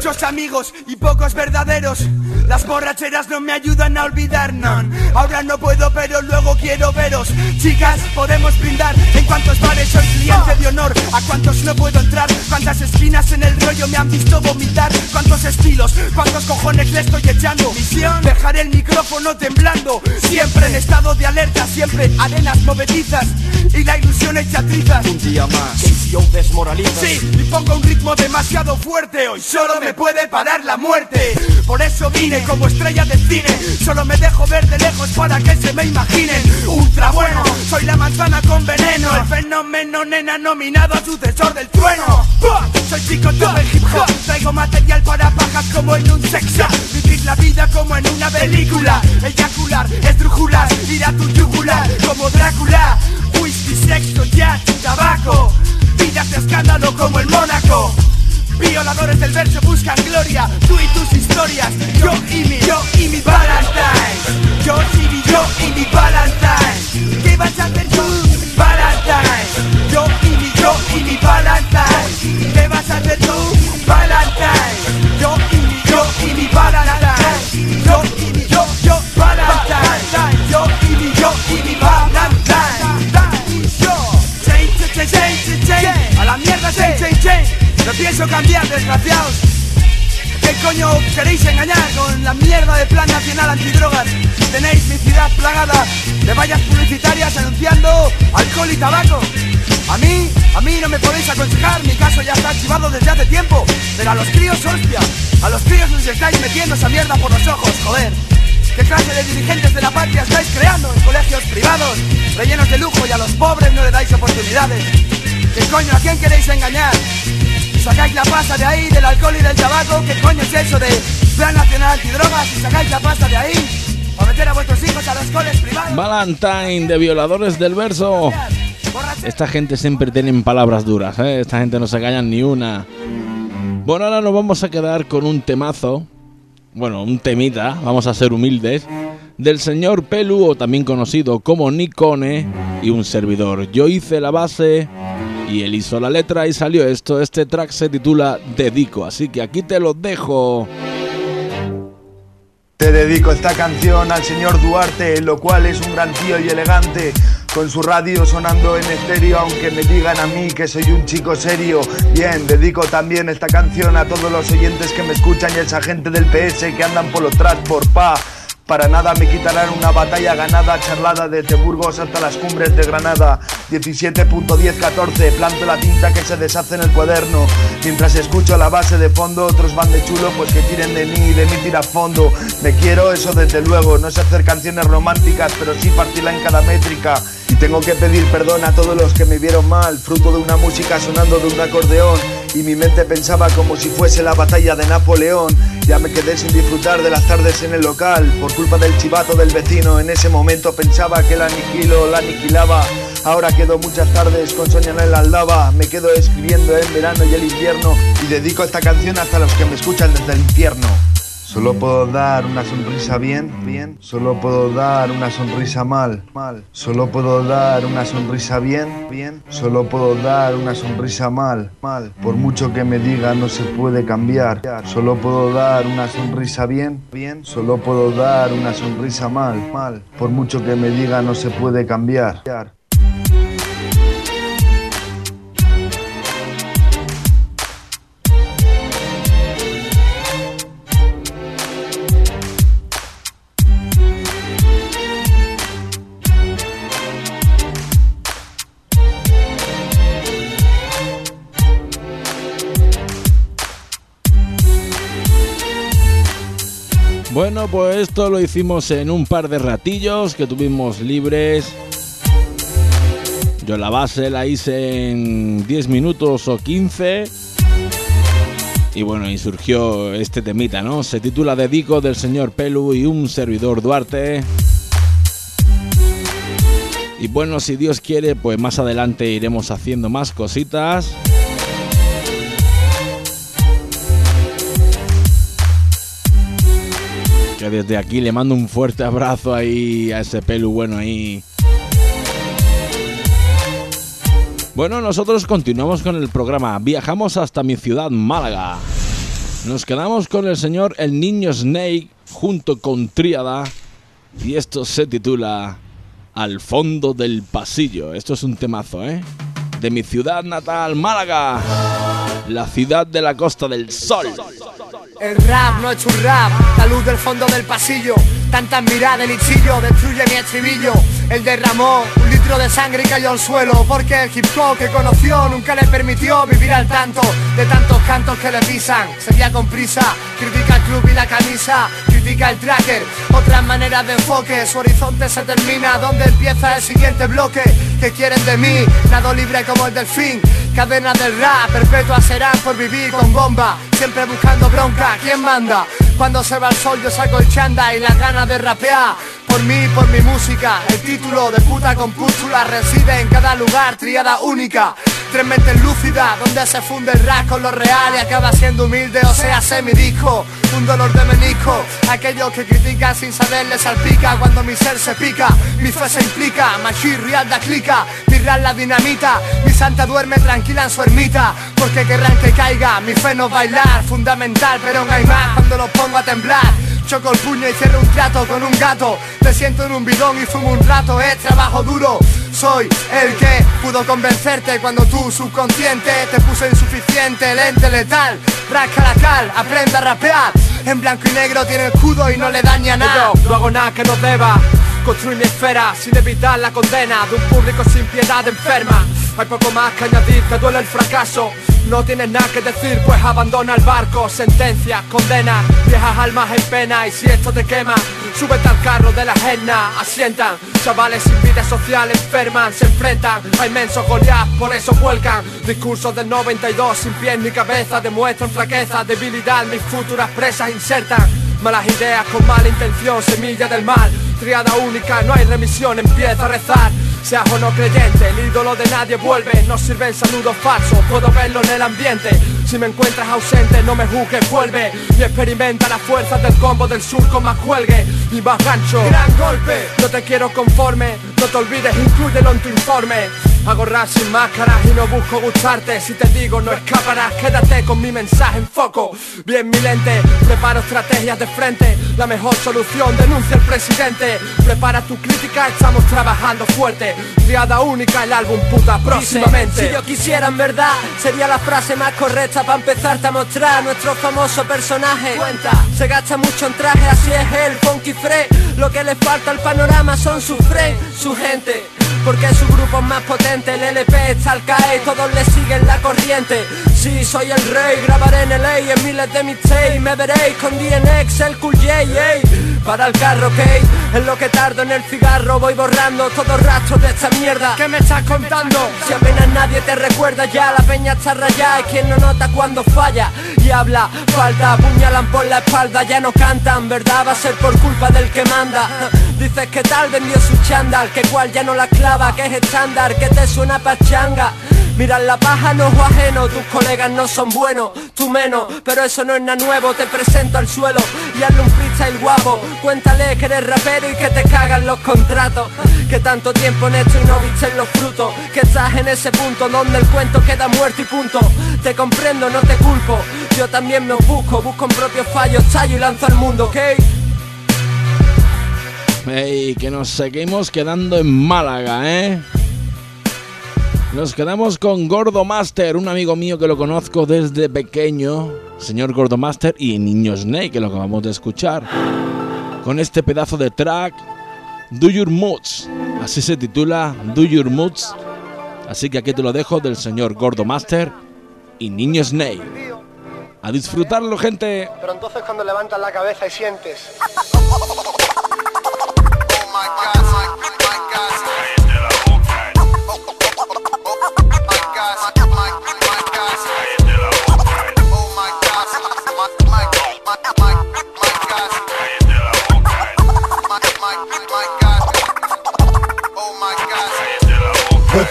Speaker 14: muchos amigos y pocos verdaderos. Las borracheras no me ayudan a olvidar, no. Ahora no puedo pero luego quiero veros. Chicas, podemos brindar. En cuantos bares soy cliente de honor. A cuántos no puedo entrar. Cuántas espinas en el rollo me han visto vomitar. Cuántos estilos, cuántos cojones le estoy echando. Misión, dejar el micrófono temblando. Siempre en estado de alerta Siempre arenas movedizas. Y la ilusión hecha trizas.
Speaker 15: Un día más, tensión desmoraliza
Speaker 14: Sí, y pongo un ritmo demasiado fuerte. Hoy solo me puede parar la muerte. Por eso vine como estrella de cine. Solo me dejo ver de lejos para que se me imaginen. Ultra bueno, soy la manzana con veneno. El fenómeno nena nominado a sucesor del trueno. Soy chico todo el hip hop. Traigo material para pajas como en un sex shop. Vivir la vida como en una película. Eyacular, estrujular, ir a tu yugular Como Drácula Whisky, sexo, jazz, tabaco. Vidas de escándalo como el Mónaco Violadores del verso buscan gloria. Tú y tus historias Yo y mi, yo y mi Valentine Yo y mi, yo y mi Valentine ¿Qué vas a hacer tú? Valentine Yo y mi, yo y mi Valentine ¿Qué vas a hacer tú? Valentine Yo y mi, yo y mi Valentine No pienso cambiar, desgraciados. ¿Qué coño queréis engañar con la mierda de plan nacional antidrogas? Tenéis mi ciudad plagada de vallas publicitarias anunciando alcohol y tabaco. A mí, a mí no me podéis aconsejar, mi caso ya está archivado desde hace tiempo. Pero a los críos, hostia, a los críos les estáis metiendo esa mierda por los ojos, joder. ¿Qué clase de dirigentes de la patria estáis creando en colegios privados, rellenos de lujo y a los pobres no le dais oportunidades? ¿Qué coño, a quién queréis engañar? Sacáis la pasta de ahí, del alcohol y del tabaco, ¿qué coño es eso de Plan Nacional Antidrogas y sacáis la pasta de ahí? ¿O meter a vuestros hijos a los coles privados?
Speaker 1: Valentine de Violadores del Verso. Esta gente siempre tienen palabras duras, ¿eh? Esta gente no se callan ni una. Bueno, ahora nos vamos a quedar con un temazo. Bueno, un temita, vamos a ser humildes. Del señor Pelu, o también conocido como Nikone, y un servidor. Yo hice la base y él hizo la letra y salió esto. Este track se titula Dedico, así que aquí te lo dejo.
Speaker 16: Te dedico esta canción al señor Duarte, lo cual es un gran tío y elegante. Con su radio sonando en estéreo, aunque me digan a mí que soy un chico serio. Bien, dedico también esta canción a todos los oyentes que me escuchan y a esa gente del PS que andan por los tras por pa. Para nada me quitarán una batalla ganada, charlada desde Burgos hasta las cumbres de Granada. 17.1014, planto la tinta que se deshace en el cuaderno. Mientras escucho la base de fondo, otros van de chulo, pues que tiren de mí, de mí tira fondo. Me quiero, eso desde luego, no sé hacer canciones románticas, pero sí partirla en cada métrica. Y tengo que pedir perdón a todos los que me vieron mal, fruto de una música sonando de un acordeón. Y mi mente pensaba como si fuese la batalla de Napoleón. Ya me quedé sin disfrutar de las tardes en el local, por culpa del chivato del vecino. En ese momento pensaba que el aniquilo la aniquilaba. Ahora quedo muchas tardes con Sonia en la aldaba. Me quedo escribiendo en verano y el invierno. Y dedico esta canción hasta los que me escuchan desde el infierno. Solo puedo dar una sonrisa bien, bien. Solo puedo dar una sonrisa mal, mal. Solo puedo dar una sonrisa bien, bien. Solo puedo dar una sonrisa mal, mal. Por mucho que me diga no se puede cambiar. Solo puedo dar una sonrisa bien, bien. Solo puedo dar una sonrisa mal, mal. Por mucho que me diga no se puede cambiar.
Speaker 1: Bueno, pues esto lo hicimos en un par de ratillos que tuvimos libres. Yo la base la hice en 10 minutos o 15. Y bueno, y surgió este temita, ¿no? Se titula Dedico del señor Pelu y un servidor Duarte. Y bueno, si Dios quiere, pues más adelante iremos haciendo más cositas. Que desde aquí le mando un fuerte abrazo ahí a ese pelu bueno ahí. Bueno, nosotros continuamos con el programa. Viajamos hasta mi ciudad, Málaga. Nos quedamos con el señor El Niño Snake junto con Tríada. Y esto se titula Al fondo del pasillo. Esto es un temazo, ¿eh? De mi ciudad natal, Málaga. La ciudad de la Costa del Sol.
Speaker 10: El rap no es un rap, la luz del fondo del pasillo. Tantas miradas, el lichillo destruye mi estribillo. Él derramó un litro de sangre y cayó al suelo. Porque el hip hop que conoció nunca le permitió vivir al tanto de tantos cantos que le pisan. Seguía con prisa, critica el club y la camisa. Critica el tracker, otras maneras de enfoque. Su horizonte se termina, donde empieza el siguiente bloque. ¿Qué quieren de mí? Nado libre como el delfín. Cadenas del rap, perpetuas serán por vivir con bomba. Siempre buscando bronca, ¿quién manda? Cuando se va el sol yo saco el chanda y las ganas de rapear. Por mí, por mi música El título de puta con pústula Reside en cada lugar, triada única. Tres mentes lúcidas Donde se funde el rap con lo real Y acaba siendo humilde, o sea, semidisco Un dolor de menisco Aquellos que critican sin saber les salpica Cuando mi ser se pica. Mi fe se implica Machi real da clica. Mi rap la dinamita Mi santa duerme tranquila en su ermita. Porque querrán que caiga Mi fe no bailar Fundamental, pero no hay más Cuando lo pongo a temblar
Speaker 17: choco el puño y cierro un trato con un gato Te siento en un bidón y fumo un rato, es trabajo duro soy el que pudo convencerte cuando tu subconsciente te puso insuficiente, lente letal, rasca la cal, aprenda a rapear. En blanco y negro tiene escudo y no le daña nada.
Speaker 18: no hago nada que no deba. Construir mi esfera sin evitar la condena de un público sin piedad enferma. Hay poco más que añadir, te duele el fracaso. No tienes nada que decir, pues abandona el barco. Sentencia, condena, viejas almas en pena. Y si esto te quema, súbete al carro de la agenda. Asientan, chavales sin vida social enferman, se enfrentan a inmensos Goliath, por eso vuelcan. Discursos del 92 sin pies ni cabeza, demuestran flaqueza, debilidad. Mis futuras presas insertan. Malas ideas con mala intención, semilla del mal. Triada única, no hay remisión, empieza a rezar. Seas o no creyente, el ídolo de nadie vuelve. No sirven saludos falsos, puedo verlo en el ambiente. Si me encuentras ausente, no me juzgues, vuelve. Y experimenta la fuerza del combo del sur con más cuelgue y más gancho. Gran golpe, no te quiero conforme No te olvides, inclúyelo en tu informe Hago rap sin máscaras y no busco gustarte. Si te digo no escaparás, quédate con mi mensaje en foco. Bien mi lente, preparo estrategias de frente. La mejor solución, denuncia el presidente. Prepara tu crítica, estamos trabajando fuerte. Triada única, el álbum puta próximamente.
Speaker 10: Si yo quisiera en verdad, sería la frase más correcta Para empezarte a mostrar nuestro famoso personaje. Cuenta, se gasta mucho en traje, así es el funky fre Lo que le falta al panorama son su friend, su gente porque su grupo es más potente, el LP está al caer, todos le siguen la corriente. Sí, soy el rey, grabaré en LA en miles de mixtapes, me veréis con DNX, el Cool J, Para el carro, ok, en lo que tardo en el cigarro voy borrando todos rastros de esta mierda.
Speaker 17: ¿Qué me estás contando?
Speaker 10: Si apenas nadie te recuerda ya, la peña está rayada, es quien no nota cuando falla y habla, falta, apuñalan por la espalda, ya no cantan, ¿verdad? Va a ser por culpa del que manda. <laughs> Dices que tal vendió su chándal, que cual ya no la clava, que es estándar, que te suena pachanga. Miran la paja, no ojo ajeno, tus colegas no son buenos, tú menos, pero eso no es nada nuevo, te presento al suelo y hazle un freestyle guapo, cuéntale que eres rapero y que te cagan los contratos, que tanto tiempo en esto y no viste los frutos, que estás en ese punto donde el cuento queda muerto y punto, te comprendo, no te culpo, yo también me busco, busco en propios fallos, tallo y lanzo al mundo, ¿ok?
Speaker 1: Hey, que nos seguimos quedando en Málaga, ¿eh? Nos quedamos con Gordo Master, un amigo mío que lo conozco desde pequeño, señor Gordo Master y Niño Snake, que lo acabamos de escuchar. Con este pedazo de track, Do Your Moods, así se titula Do Your Moods. Así que aquí te lo dejo del señor Gordo Master y Niño Snake. A disfrutarlo, gente.
Speaker 17: Pero entonces cuando levantas la cabeza y sientes... <laughs>
Speaker 19: Voy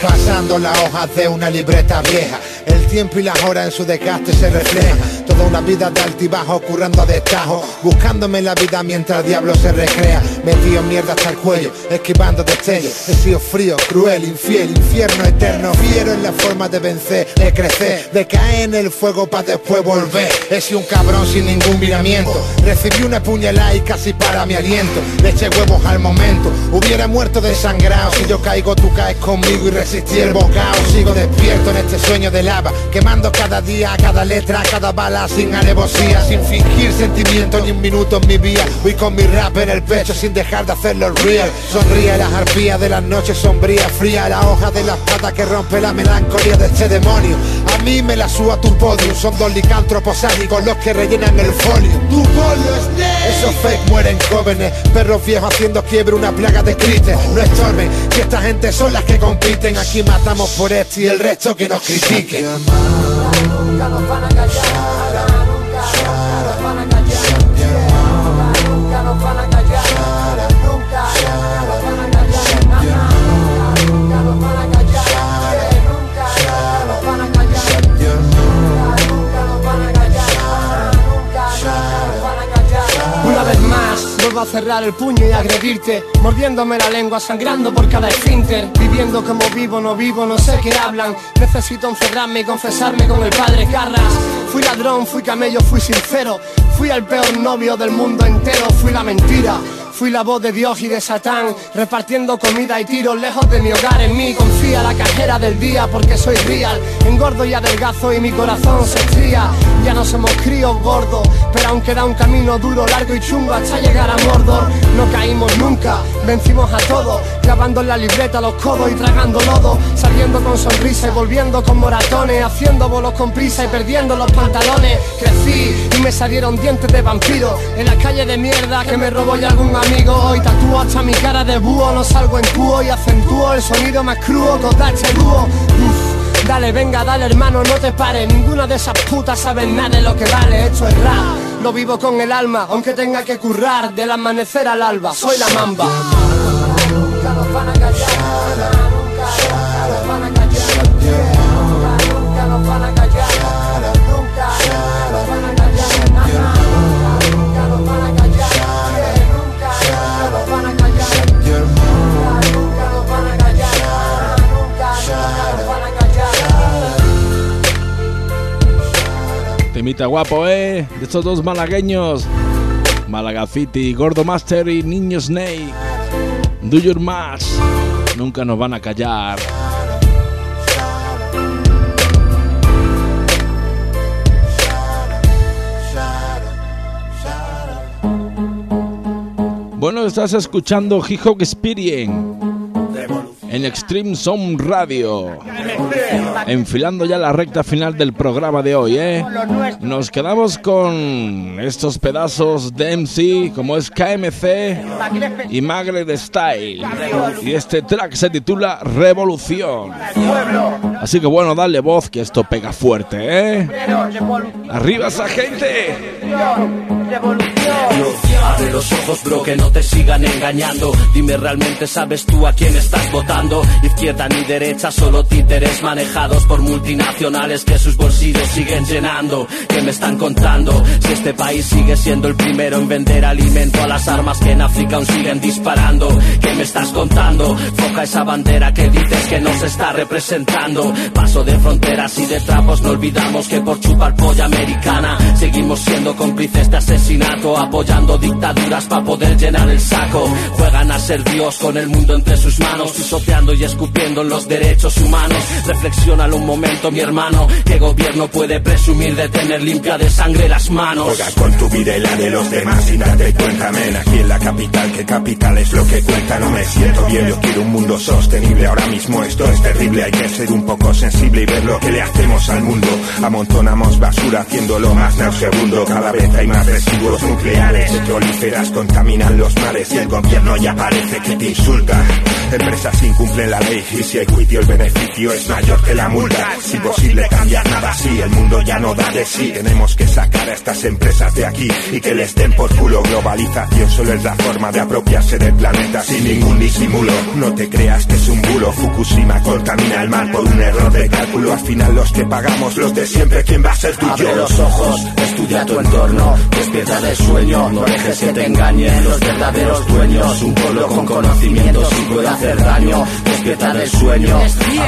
Speaker 19: pasando las hojas de una libreta vieja El tiempo y las horas en su desgaste se reflejan. Toda una vida de altibajo currando a destajo Buscándome la vida mientras el diablo se recrea. Metido en mierda hasta el cuello, esquivando destellos. He sido frío, cruel, infiel, infierno eterno. Fiero en la forma de vencer, de crecer De caer en el fuego para después volver. He sido un cabrón sin ningún miramiento. Recibí una puñalada y casi para mi aliento. Le eché huevos al momento. Hubiera muerto desangrado. Si yo caigo tú caes conmigo y resistí el bocado. Sigo despierto en este sueño de Quemando cada día, cada letra, cada bala Sin alevosía, sin fingir sentimiento Ni un minuto en mi vida Voy con mi rap en el pecho sin dejar de hacerlo real. Sonríe las arpías de las noches sombrías Fría la hoja de las patas que rompe la melancolía de este demonio. A mí me la suba tu podio Son dos licántropos sádicos los que rellenan el folio. Tu pollo es Esos fake mueren jóvenes Perros viejos haciendo quiebre una plaga de críticas No estorben, que esta gente son las que compiten. Aquí matamos por esto y el resto que nos critiquen
Speaker 10: Nunca nos van a callar, a
Speaker 17: cerrar el puño y agredirte Mordiéndome la lengua, sangrando por cada esfínter Viviendo como vivo, no vivo, no sé qué hablan Necesito encerrarme y confesarme con el padre Carras Fui ladrón, fui camello, fui sincero
Speaker 10: Fui el peor novio del mundo entero, fui la mentira. Fui la voz de Dios y de Satán, repartiendo comida y tiros lejos de mi hogar. En mí confía la cajera del día porque soy real. Engordo y adelgazo y mi corazón se estría. Ya no somos críos gordos, pero aún queda un camino duro, largo y chungo hasta llegar a Mordor. No caímos nunca, vencimos a todos, clavando en la libreta los codos y tragando lodo. Saliendo con sonrisa y volviendo con moratones, haciendo bolos con prisa y perdiendo los pantalones. Crecí y me salieron dientes de vampiro en la calle de mierda que me robó ya algún amigo. Hoy tatúo hasta mi cara de búho, no salgo en cubo y acentúo el sonido más crudo con este dúo. Uf, Dale, venga, dale hermano, no te pares. Ninguna de esas putas sabe nada de lo que vale. Esto es rap, lo vivo con el alma Aunque tenga que currar. Del amanecer al alba Soy la mamba
Speaker 1: Temita guapo, ¿eh? De estos dos malagueños. Malagafiti, Gordo Master y Niño Snake. Do your match. Nunca nos van a callar. Bueno, estás escuchando Hip Hop Experience en Extreme Sound Radio. Enfilando ya la recta final del programa de hoy, ¿eh? Nos quedamos con estos pedazos de MC como es KMC y Magre de Style. Y este track se titula Revolución. Así que bueno, dale voz que esto pega fuerte, ¿eh? Arriba esa gente.
Speaker 20: Abre los ojos, bro, que no te sigan engañando. Dime, ¿realmente sabes tú a quién estás votando? Izquierda ni derecha, solo títeres manejados por multinacionales que sus bolsillos siguen llenando. ¿Qué me están contando? Si este país sigue siendo el primero en vender alimento a las armas que en África aún siguen disparando. ¿Qué me estás contando? Foca esa bandera que dices que nos está representando. Paso de fronteras y de trapos, no olvidamos que por chupar polla americana seguimos siendo cómplices de asesinato, apoyando dictaduras para poder llenar el saco. Juegan a ser Dios con el mundo entre sus manos, pisoteando y escupiendo en los derechos humanos. Reflexiónalo un momento, mi hermano. ¿Qué gobierno puede presumir de tener limpia de sangre las manos?
Speaker 21: Juega con tu vida y la de los demás sin darte cuenta, men. Aquí en la capital, que capital es lo que cuenta. No me siento bien, yo quiero un mundo sostenible. Ahora mismo esto es terrible, hay que ser un poco sensible y ver lo que le hacemos al mundo. Amontonamos basura haciéndolo más nauseabundo. Cada vez hay más residuos nucleares, petrolíferas contaminan los mares y el gobierno ya parece que te insulta. Empresas incumplen la ley y si hay juicio el beneficio es mayor que la multa. Es imposible cambiar nada así, el mundo ya no da de sí. Tenemos que sacar a estas empresas de aquí y que les den por culo. Globalización solo es la forma de apropiarse del planeta sin ningún disimulo. No te creas que es un bulo. Fukushima contamina el mar por un error de cálculo. Al final los que pagamos los de siempre, ¿quién va a ser tú y
Speaker 20: Abre los ojos, estudia tu entorno, despierta del sueño, no dejes que te engañen los verdaderos dueños. Un pueblo con conocimiento si puede hacer daño, despierta del sueño,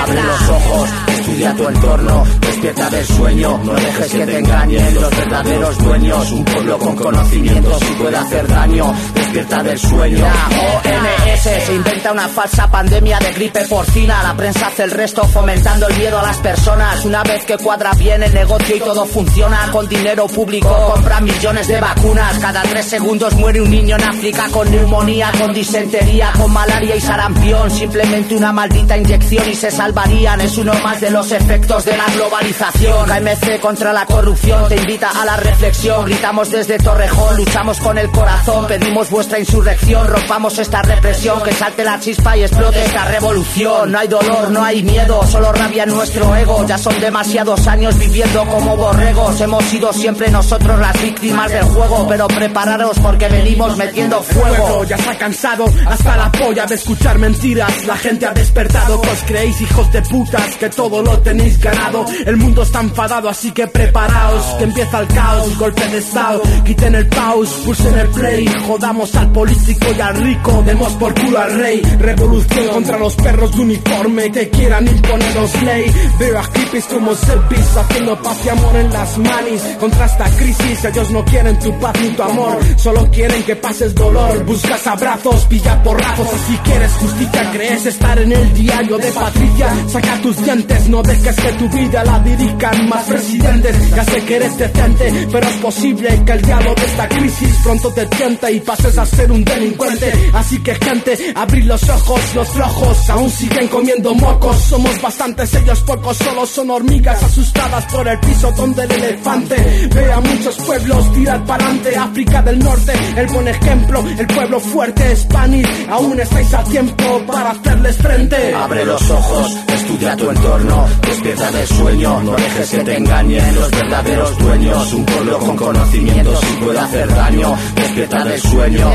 Speaker 20: abre los ojos, estudia tu entorno, despierta del sueño, no dejes que te engañen los verdaderos dueños. Un pueblo con conocimiento si puede hacer daño, despierta del sueño.
Speaker 22: OMS se inventa una falsa pandemia de gripe porcina. La prensa hace el resto fomentando el miedo a las personas. Una vez que cuadra bien el negocio y todo funciona con dinero público, compran millones de vacunas. Cada tres segundos muere un niño en África con neumonía, con disentería, con malaria y sarampión. Simplemente una maldita inyección y se salvarían. Es uno más de los efectos de la globalización. KMC contra la corrupción te invita a la reflexión. Gritamos desde Torrejón, luchamos con el corazón, pedimos vuestra insurrección, rompamos esta represión, que salte la chispa y explote esta revolución. No hay dolor, no hay miedo, solo rabia en nuestro ego. Ya son demasiados años viviendo como borregos. Hemos sido siempre nosotros las víctimas del juego, pero prepararos porque venimos metiendo fuego.
Speaker 14: Ya se ha cansado hasta la polla de escuchar mentiras. La gente ha despertado, que os creéis hijos de putas, que todo lo tenéis ganado. El mundo está enfadado, así que preparaos, que empieza el caos. Golpe de estado, quiten el pause, pulsen el play, jodamos
Speaker 23: al político y al rico, demos por culo al rey. Revolución contra los perros de uniforme que quieran imponeros ley. Veo a hippies como selfies haciendo paz y amor en las manis. Contra esta crisis, ellos no quieren tu paz ni tu amor, solo quieren que pases dolor. Buscas abrazos, pilla porrazos. Si quieres justicia, crees estar en el diario de Patricia. Saca tus dientes, no dejes que tu vida la dirijan más presidentes. Ya sé que eres decente, pero es posible que el diablo de esta crisis pronto te tiente y pases a ser un delincuente. Así que gente, abrid los ojos, los flojos aún siguen comiendo mocos. Somos ellos pocos, solo son hormigas asustadas por el piso donde el elefante ve a muchos pueblos tirar para adelante. África del Norte, el buen ejemplo, el pueblo fuerte, Spanish, aún estáis a tiempo para hacerles frente.
Speaker 22: Abre los ojos, estudia tu entorno, despierta del sueño, no dejes que te engañen los verdaderos dueños. Un pueblo con conocimiento si puede hacer daño, despierta del sueño,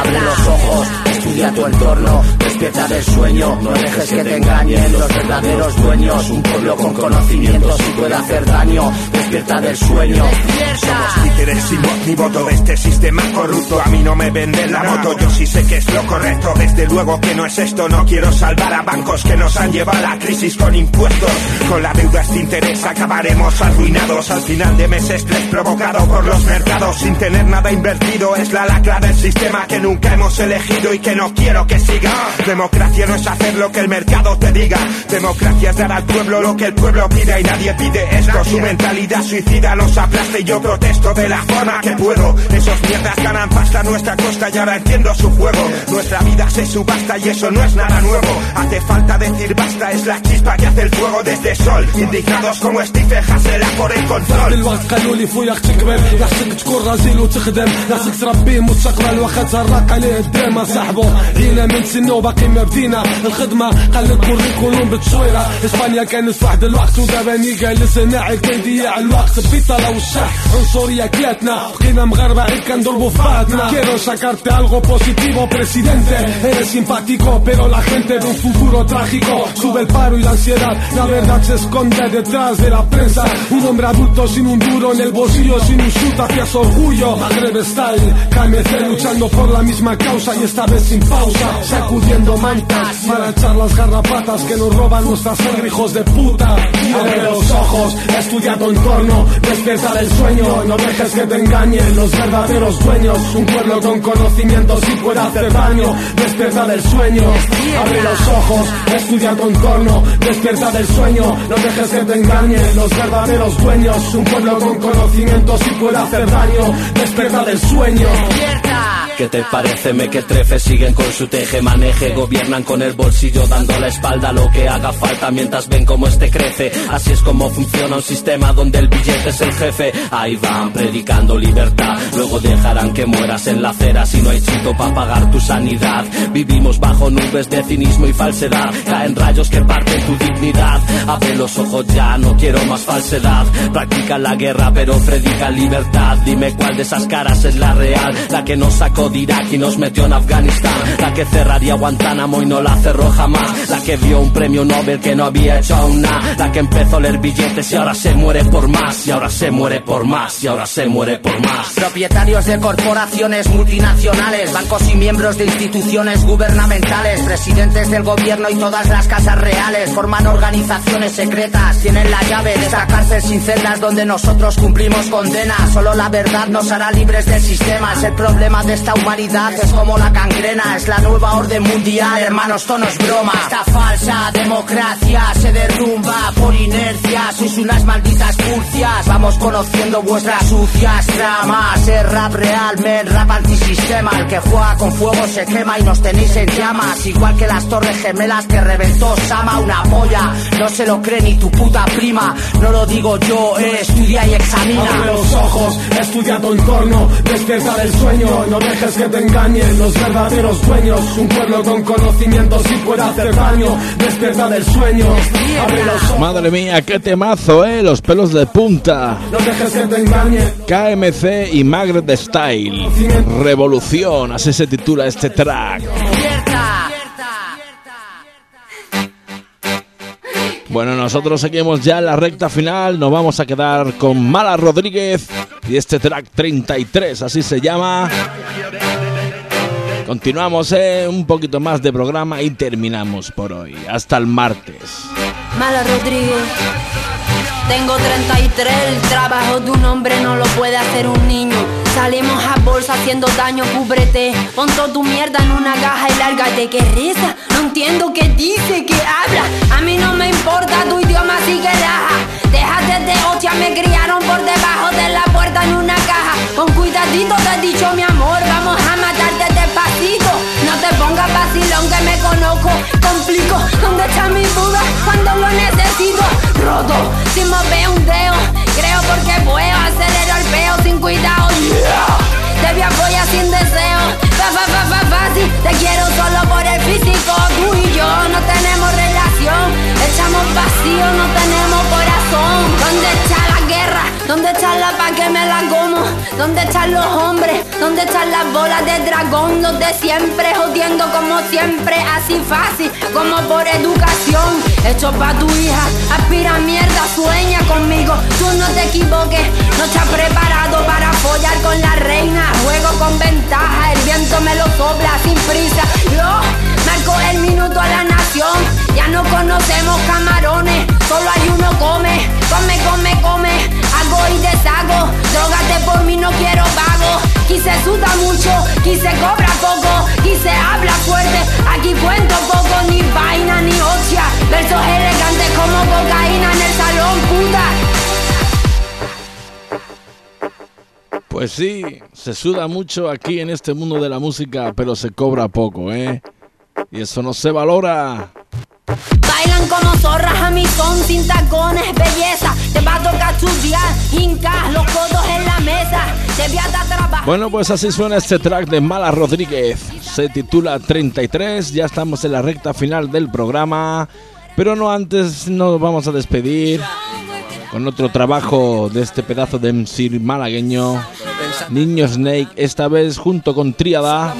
Speaker 22: abre los ojos, estudia tu entorno, despierta del sueño, no dejes que te engañen los verdaderos dueños. Un pueblo con conocimiento si puede hacer daño, despierta del sueño.
Speaker 21: Somos títeres sin voz ni voto de este sistema corrupto. A mí no me venden la moto, yo sí sé que es lo correcto. Desde luego que no es esto, no quiero salvar a bancos que nos han llevado a la crisis con impuestos. Con la deuda este interés acabaremos arruinados. Al final de mes estrés provocado por los mercados sin tener nada invertido. Es la lacra del sistema que nunca hemos elegido y que no quiero que siga. Democracia no es hacer lo que el mercado te diga. Democracia es dar al pueblo lo que el pueblo pida y nadie pide esto. Su mentalidad suicida nos aplasta y yo protesto de la forma que puedo. Esos mierdas ganan pasta a nuestra costa y ahora entiendo su juego. Nuestra vida se subasta y eso no es nada nuevo. Hace falta decir basta, es la chispa que hace el fuego desde el sol. Indignados como Steve Hasela por el control.
Speaker 24: الوقت قالوا لي فوياك تكبر خاصك تكون راجل وتخدم خاصك تربي مستقبل واخا تسرق عليه الدم صاحبو عينا من سنو باقي ما بدينا الخدمة قال لك كوريكولوم بالتصويرة اسبانيا كانت في واحد الوقت ودابا جالس هنا كان يضيع الوقت بيطلة والشح عنصرية كلاتنا بقينا مغاربة عيد كنضربو في بعضنا Quiero sacarte algo positivo, presidente Eres simpático, pero la gente ve un futuro trágico Sube el paro y la ansiedad La verdad se esconde detrás de la prensa Un hombre adulto sin un duro en el bolsillo Sin un shoot hacia su orgullo Maghreb Style, KMC luchando por la misma causa Y esta vez sin pausa Sacudiendo mantas Para echar las garrapatas que nos roban nuestra sangre Hijos de puta. Abre los ojos, estudia tu entorno Despierta del sueño, no dejes que te engañen Los verdaderos dueños. Un pueblo con conocimiento si puede hacer daño. Despierta del sueño Abre los ojos, estudia tu entorno. Despierta del sueño, no dejes que te engañen Los verdaderos dueños. Un pueblo con conocimiento si puede hacer daño. Despierta del sueño
Speaker 20: ¿Qué te parece? Me que trefe siguen con su teje maneje Gobiernan con el bolsillo dando la espalda lo que haga falta Mientras ven cómo este crece. Así es como funciona un sistema donde el billete es el jefe. Ahí van predicando libertad Luego dejarán que mueras en la acera. Si no hay chito para pagar tu sanidad Vivimos bajo nubes de cinismo y falsedad. Caen rayos que parten tu dignidad. Abre los ojos ya, no quiero más falsedad. Practican la guerra pero predican libertad. Dime cuál de esas caras es la real La que nos sacó de Irak y nos metió en Afganistán La que cerraría Guantánamo y no la cerró jamás La que vio un premio Nobel que no había hecho aún nada La que empezó a leer billetes y ahora se muere por más Y ahora se muere por más Y ahora se muere por más
Speaker 22: Propietarios de corporaciones multinacionales, bancos y miembros de instituciones gubernamentales, presidentes del gobierno y todas las casas reales forman organizaciones secretas, tienen la llave de esta cárcel sin celdas donde nosotros cumplimos condena. Solo la verdad nos hará libres del sistema. Es el problema de esta humanidad, es como la gangrena, es la nueva orden mundial, hermanos, esto no es broma. Esta falsa democracia se derrumba por inercia, sois unas malditas furcias. Vamos conociendo vuestras sucias tramas. Es rap real, men, rap antisistema. El que juega con fuego se quema y nos tenéis en llamas. Igual que las torres gemelas que reventó Sama, una polla. No se lo cree ni tu puta prima. No lo digo yo, eh, estudia y examina.
Speaker 24: Abre los ojos, estudia tu entorno, despierta del sueño, no dejes que te engañen los verdaderos dueños. Un pueblo con conocimiento si puede hacer daño, despierta del sueño.
Speaker 1: Madre mía, qué temazo, eh, los pelos de punta.
Speaker 24: no dejes que te engañen.
Speaker 1: KMC y Magret Style. Revolución, así se titula este track. Bueno, nosotros seguimos ya en la recta final. Nos vamos a quedar con Mala Rodríguez y este track 33, así se llama. Continuamos eh, un poquito más de programa y terminamos por hoy. Hasta el martes.
Speaker 25: Mala Rodríguez. Tengo 33, el trabajo de un hombre no lo puede hacer un niño. Salimos a bolsa haciendo daño, cúbrete. Pon toda tu mierda en una caja y lárgate. ¿Qué reza? No entiendo qué dice, qué habla. A mí no me importa tu idioma, así que raja. Déjate de hostia, me criaron por debajo de la puerta en una caja. Con cuidadito te he dicho mi amor, vamos a matarte despacito. No te pongas vacilón que me conozco, complico. ¿Dónde está mi Buda cuando lo necesito? Roto, si me veo un dedo, creo porque puedo acelero el peo sin cuidado. Te voy apoyar sin deseo, fa fa fa fa fácil. Te quiero solo por el físico. Tú y yo no tenemos relación, echamos vacío, no tenemos corazón. ¿Dónde está? ¿Dónde está la paz que me la como? ¿Dónde están los hombres? ¿Dónde están las bolas de dragón? Los de siempre jodiendo como siempre, así fácil como por educación. Hecho pa' tu hija, aspira mierda, sueña conmigo. Tú no te equivoques, no estás preparado para follar con la reina. Juego con ventaja, el viento me lo sopla sin prisa. Yo marco el minuto a la nación. Ya no conocemos camarones, solo hay uno come, come, come, come. Hago y deshago, drogate por mí, no quiero vago. Quise suda mucho, quise cobra poco, quise habla fuerte. Aquí cuento poco, ni vaina ni hostia. Versos elegantes como cocaína en el salón, puta.
Speaker 1: Pues sí, se suda mucho aquí en este mundo de la música, pero se cobra poco, ¿eh? Y eso no se valora.
Speaker 25: Bailan como zorras a mi son sin tacones, belleza. Te va a tocar estudiar, hincar los codos en la mesa. Te voy a dar trabajo.
Speaker 1: Bueno, pues así suena este track de Mala Rodríguez. Se titula 33. Ya estamos en la recta final del programa. Pero no antes nos vamos a despedir con otro trabajo de este pedazo de MC malagueño. Niño Snake, esta vez junto con Tríada.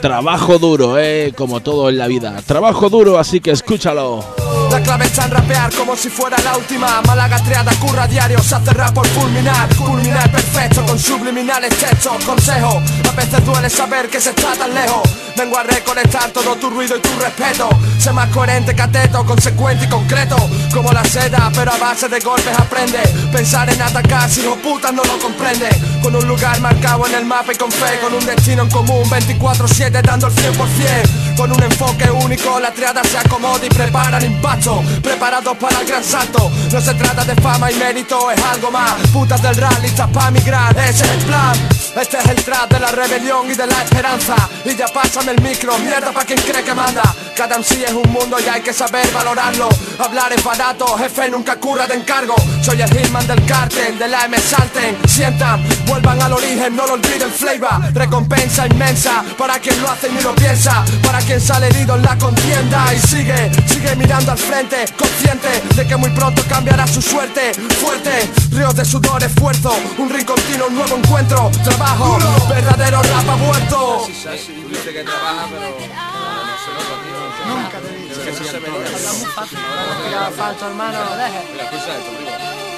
Speaker 1: Trabajo duro, eh, como todo en la vida. Trabajo duro, así que escúchalo.
Speaker 15: La clave está en rapear como si fuera la última. Málaga triada, curra diario, se hace rap por fulminar Culminar perfecto con subliminales textos, consejos. A veces duele saber que se está tan lejos. Vengo a recolectar todo tu ruido y tu respeto. Sé más coherente, cateto, consecuente y concreto. Como la seda, pero a base de golpes aprende. Pensar en atacar si los putas no lo comprende. Con un lugar marcado en el mapa y con fe Con un destino en común, 24-7 dando el 100% Con un enfoque único, la triada se acomoda y prepara el impacto. Preparados para el gran salto. No se trata de fama y mérito, es algo más. Putas del rally, listas pa' migrar, ese es el plan. Este es el trap de la rebelión y de la esperanza. Y ya pásame el micro, mierda pa' quien cree que manda. Cada MC es un mundo y hay que saber valorarlo. Hablar es barato, jefe nunca curra de encargo. Soy el hitman del cártel, de la M salten. Sientan, vuelvan al origen, no lo olviden flavor. Recompensa inmensa para quien lo hace ni lo piensa Para quien sale herido en la contienda Y sigue, sigue mirando al frente Consciente de que muy pronto cambiará su suerte Fuerte, ríos de sudor, esfuerzo Un ring continuo, un nuevo encuentro Trabajo, verdadero rap ha vuelto
Speaker 11: Dice que trabaja, pero no se nota, tío.
Speaker 10: Nunca te.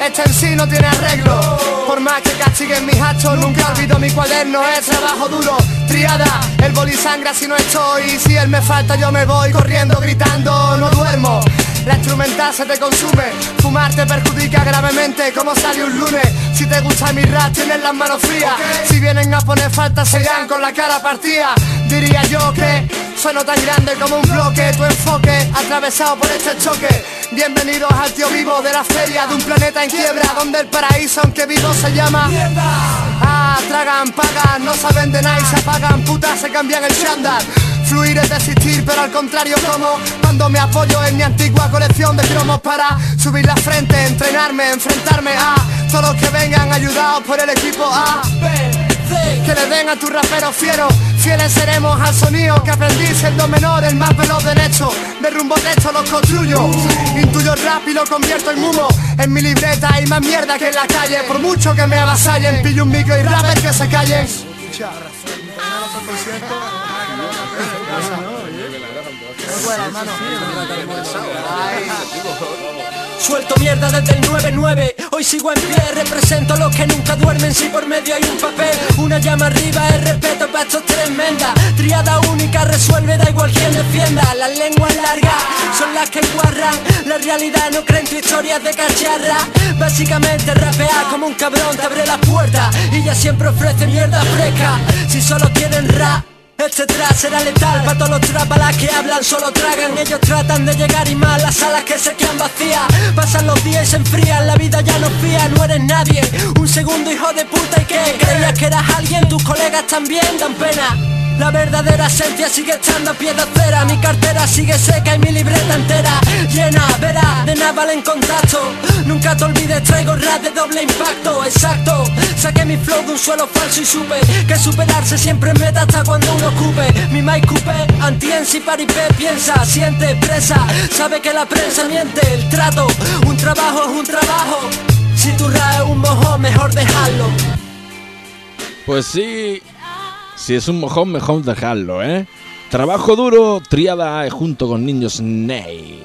Speaker 10: Este en sí no tiene arreglo Por más que castiguen mis actos Nunca olvido mi cuaderno Es trabajo duro El boli sangra si no estoy Si él me falta yo me voy Corriendo, gritando No duermo la instrumental se te consume, fumar te perjudica gravemente como sale un lunes. Si te gusta mi rap tienes las manos frías. Si vienen a poner falta se irán con la cara partida. Diría yo que sueno tan grande como un bloque. Tu enfoque atravesado por este choque. Bienvenidos al tío vivo de la feria de un planeta en quiebra donde el paraíso aunque vivo se llama Ah, tragan, pagan, no saben de nada y se apagan, putas se cambian el chándal. Fluir es desistir, pero al contrario como cuando me apoyo en mi antigua colección de cromos para subir la frente, entrenarme, enfrentarme a todos los que vengan ayudados por el equipo A. Que le den a tu rapero fiero Fieles seremos al sonido que aprendí siendo menor El más veloz derecho De rumbo derecho los construyo Intuyo rap y lo convierto en humo En mi libreta hay más mierda que en la calle. Por mucho que me avasallen Pillo un micro y rappers que se callen
Speaker 26: Suelto mierda desde el 99 Hoy sigo en pie, represento a los que nunca duermen Si por medio hay un papel, una llama arriba El respeto para estos tremenda triada única resuelve, da igual quien defienda. Las lenguas largas son las que guarran. La realidad no cree en tu historias de cacharra. Básicamente rapea como un cabrón, te abre la puerta y ya siempre ofrece mierda fresca. Si solo quieren rap. Este trap será letal para todos los trapalas que hablan, solo tragan. Ellos tratan de llegar y mal las salas que se quedan vacías. Pasan los días y se enfrían, la vida ya no fía, no eres nadie. Un segundo hijo de puta y que creías que eras alguien, tus colegas también dan pena la verdadera esencia sigue estando a pie de Mi cartera sigue seca y mi libreta entera Llena, verá, de naval en contacto. Nunca te olvides, traigo rap de doble impacto. Exacto, saqué mi flow de un suelo falso y supe Que superarse siempre meta hasta cuando uno ocupe Mi mic coupé, anti-NC paripé Piensa, siente, presa. Sabe que la prensa miente, el trato. Un trabajo es un trabajo. Si tu rap es un mojo, mejor dejarlo.
Speaker 1: Pues sí, si es un mojón, mejor dejarlo, ¿eh? Trabajo duro, triada junto con niños Ney.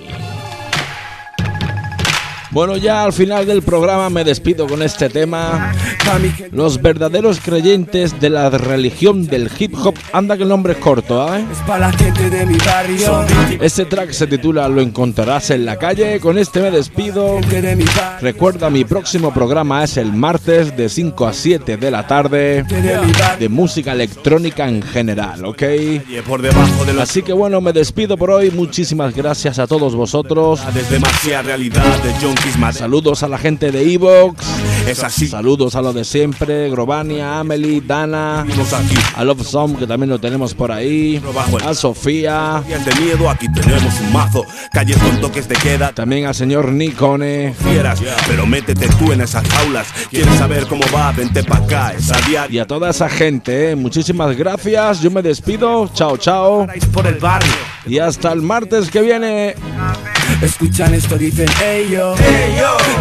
Speaker 1: Bueno, ya al final del programa me despido con este tema. Los verdaderos creyentes de la religión del hip hop. Anda que el nombre es corto, ¿eh?
Speaker 14: para la gente de mi barrio.
Speaker 1: Este track se titula Lo encontrarás en la calle. Con este me despido. Recuerda, mi próximo programa es el martes de 5 a 7 de la tarde. De música electrónica en general, ¿ok? Así que bueno, me despido por hoy. Muchísimas gracias a todos vosotros.
Speaker 27: Desde realidad de
Speaker 1: Saludos a la gente de Evox.
Speaker 27: Es así.
Speaker 1: Saludos a lo de siempre. Grovania, Amelie, Dana. A Love Song, que también lo tenemos por ahí. A Sofía.
Speaker 27: de miedo, aquí tenemos un mazo. Calles con toques de queda.
Speaker 1: También al señor Nikone.
Speaker 27: Fieras, pero métete tú en esas jaulas. ¿Quieres saber cómo va? Vente pa' acá, es a diario.
Speaker 1: Y a toda esa gente, ¿eh? muchísimas gracias. Yo me despido. Chao, chao.
Speaker 27: Por el barrio.
Speaker 1: Y hasta el martes que viene.
Speaker 14: Escuchan esto, dicen ellos.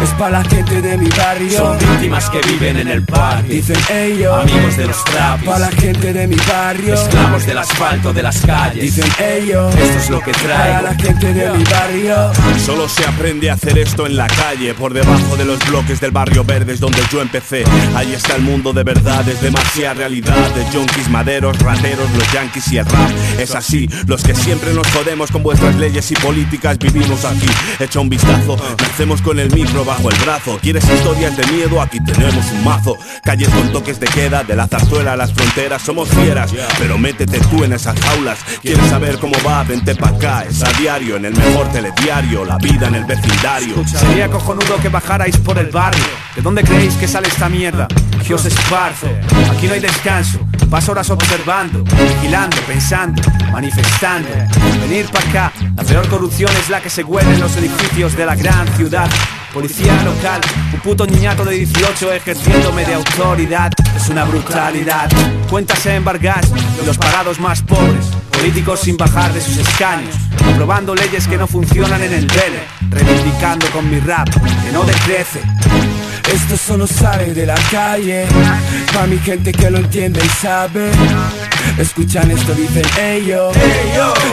Speaker 14: Es para la gente de mi barrio.
Speaker 20: Son víctimas que viven en el barrio.
Speaker 14: Dicen ellos.
Speaker 20: Amigos de los trapis.
Speaker 14: Para la gente de mi barrio.
Speaker 20: Esclavos del asfalto de las calles.
Speaker 14: Dicen ellos.
Speaker 20: Esto es lo que traigo.
Speaker 14: Para la gente de mi barrio.
Speaker 27: Solo se aprende a hacer esto en la calle, por debajo de los bloques del barrio verde es donde yo empecé. Ahí está el mundo de verdad, es demasiada realidad. De junkies, maderos, rateros, los yankees y el rap. Es así, los que siempre nos jodemos con vuestras leyes y políticas vivimos aquí. Echa un vistazo, nacemos con el micro bajo el brazo. ¿Quieres historias de miedo? Aquí tenemos un mazo. Calles con toques de queda, de la zarzuela a las fronteras, somos fieras. Pero métete tú en esas jaulas. ¿Quieres saber cómo va? Vente pa' acá, es a diario, en el mejor telediario, la vida en el vecindario.
Speaker 15: Sería cojonudo que bajarais por el barrio. ¿De dónde creéis que sale esta mierda? Que os esparzo. Aquí no hay descanso. Paso horas observando, vigilando, pensando, manifestando. Venir pa' acá. La peor corrupción es la que se huele en los edificios de la gran ciudad. Policía local, un puto niñato de 18 ejerciéndome de autoridad. Es una brutalidad. Cuentas embargadas de los pagados más pobres. Políticos sin bajar de sus escaños, aprobando leyes que no funcionan en el vele, reivindicando con mi rap que no decrece.
Speaker 14: Esto solo sale de la calle, pa' mi gente que lo entiende y sabe. Escuchan esto, dicen ellos.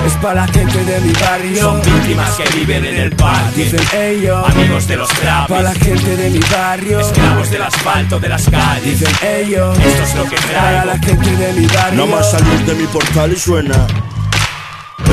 Speaker 14: Es para la gente de mi barrio.
Speaker 20: Son víctimas que viven en el parque.
Speaker 14: Dicen ellos.
Speaker 20: Amigos de los trapis.
Speaker 14: Para la gente de mi barrio.
Speaker 20: Esclavos del asfalto de las calles.
Speaker 14: Dicen ellos.
Speaker 20: Esto es lo que traigo.
Speaker 14: Para la gente de mi barrio.
Speaker 28: No más salir de mi portal y suena.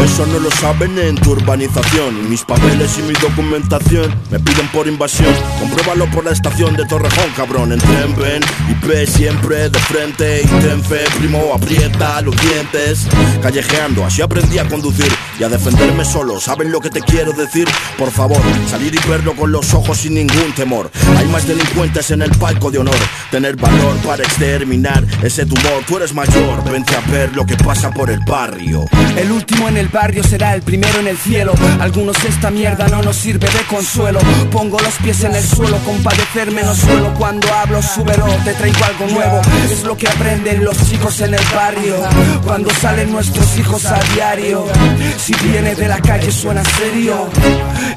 Speaker 28: Eso no lo saben en tu urbanización. Mis papeles y mi documentación me piden por invasión. Compruébalo por la estación de Torrejón, cabrón. Entren, ven y ve siempre de frente. Y ten primo, aprieta los dientes. Callejeando, así aprendí a conducir y a defenderme solo. ¿Saben lo que te quiero decir? Por favor, salir y verlo con los ojos sin ningún temor. Hay más delincuentes en el palco de honor. Tener valor para exterminar ese tumor. Tú eres mayor, vente a ver lo que pasa por el barrio.
Speaker 14: El último en el barrio será el primero en el cielo. Algunos esta mierda no nos sirve de consuelo. Pongo los pies en el suelo, compadecerme no suelo. Cuando hablo, súbelo, te traigo algo nuevo. Es lo que aprenden los chicos en el barrio. Cuando salen nuestros hijos a diario. Si viene de la calle suena serio.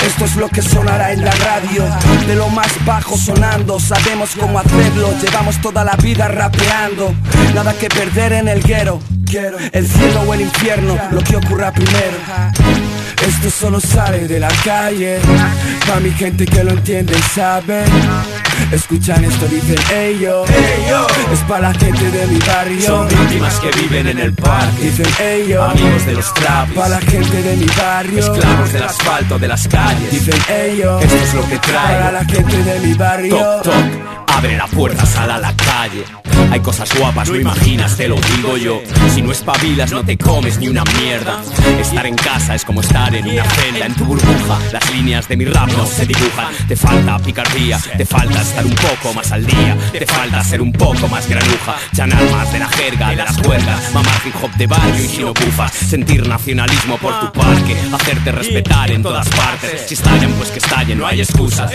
Speaker 14: Esto es lo que sonará en la radio. De lo más bajo sonando, sabemos cómo hacerlo. Llevamos toda la vida rapeando. Nada que perder en el guero.
Speaker 23: Quiero. El cielo o el infierno, lo que ocurra primero. Esto solo sale de la calle. Pa' mi gente que lo entiende y sabe. Escuchan esto, dicen ellos Es pa' la gente de mi barrio.
Speaker 20: Son víctimas que viven en el parque.
Speaker 23: Dicen ellos
Speaker 20: Amigos de los trapis
Speaker 23: Pa' la gente de mi barrio.
Speaker 20: Esclavos del asfalto, de las calles.
Speaker 23: Dicen ellos
Speaker 20: Esto es lo que traigo
Speaker 23: Para la gente de mi barrio.
Speaker 20: Toc, toc, abre la puerta, sal a la calle. Hay cosas guapas, no imaginas, te lo digo yo. Si no espabilas no te comes ni una mierda. Estar en casa es como estar en una celda, en tu burbuja. Las líneas de mi rap no se dibujan. Te falta picardía, te falta estar un poco más al día. Te falta ser un poco más granuja. Chanar más de la jerga, de las huelgas Mamar hip hop de barrio y si no bufas. Sentir nacionalismo por tu parque. Hacerte respetar en todas partes. Si estallan pues que estallen, no hay excusas.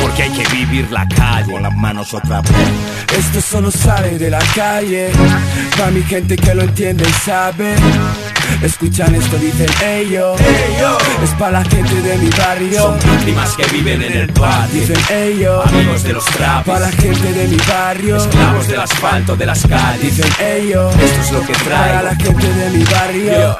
Speaker 20: Porque hay que vivir la calle
Speaker 27: Con las manos otra vez.
Speaker 23: Esto solo sale de la calle. Pa' mi gente que lo entiende y sabe. Escuchan esto, dicen ellos. Es pa' la gente de mi barrio.
Speaker 20: Son víctimas que viven en el parque
Speaker 23: Dicen ellos.
Speaker 20: Amigos de los trapis
Speaker 23: Pa' la gente de mi barrio.
Speaker 20: Esclavos del asfalto, de las calles.
Speaker 23: Dicen ellos.
Speaker 20: Esto es lo que
Speaker 23: Para la gente de mi barrio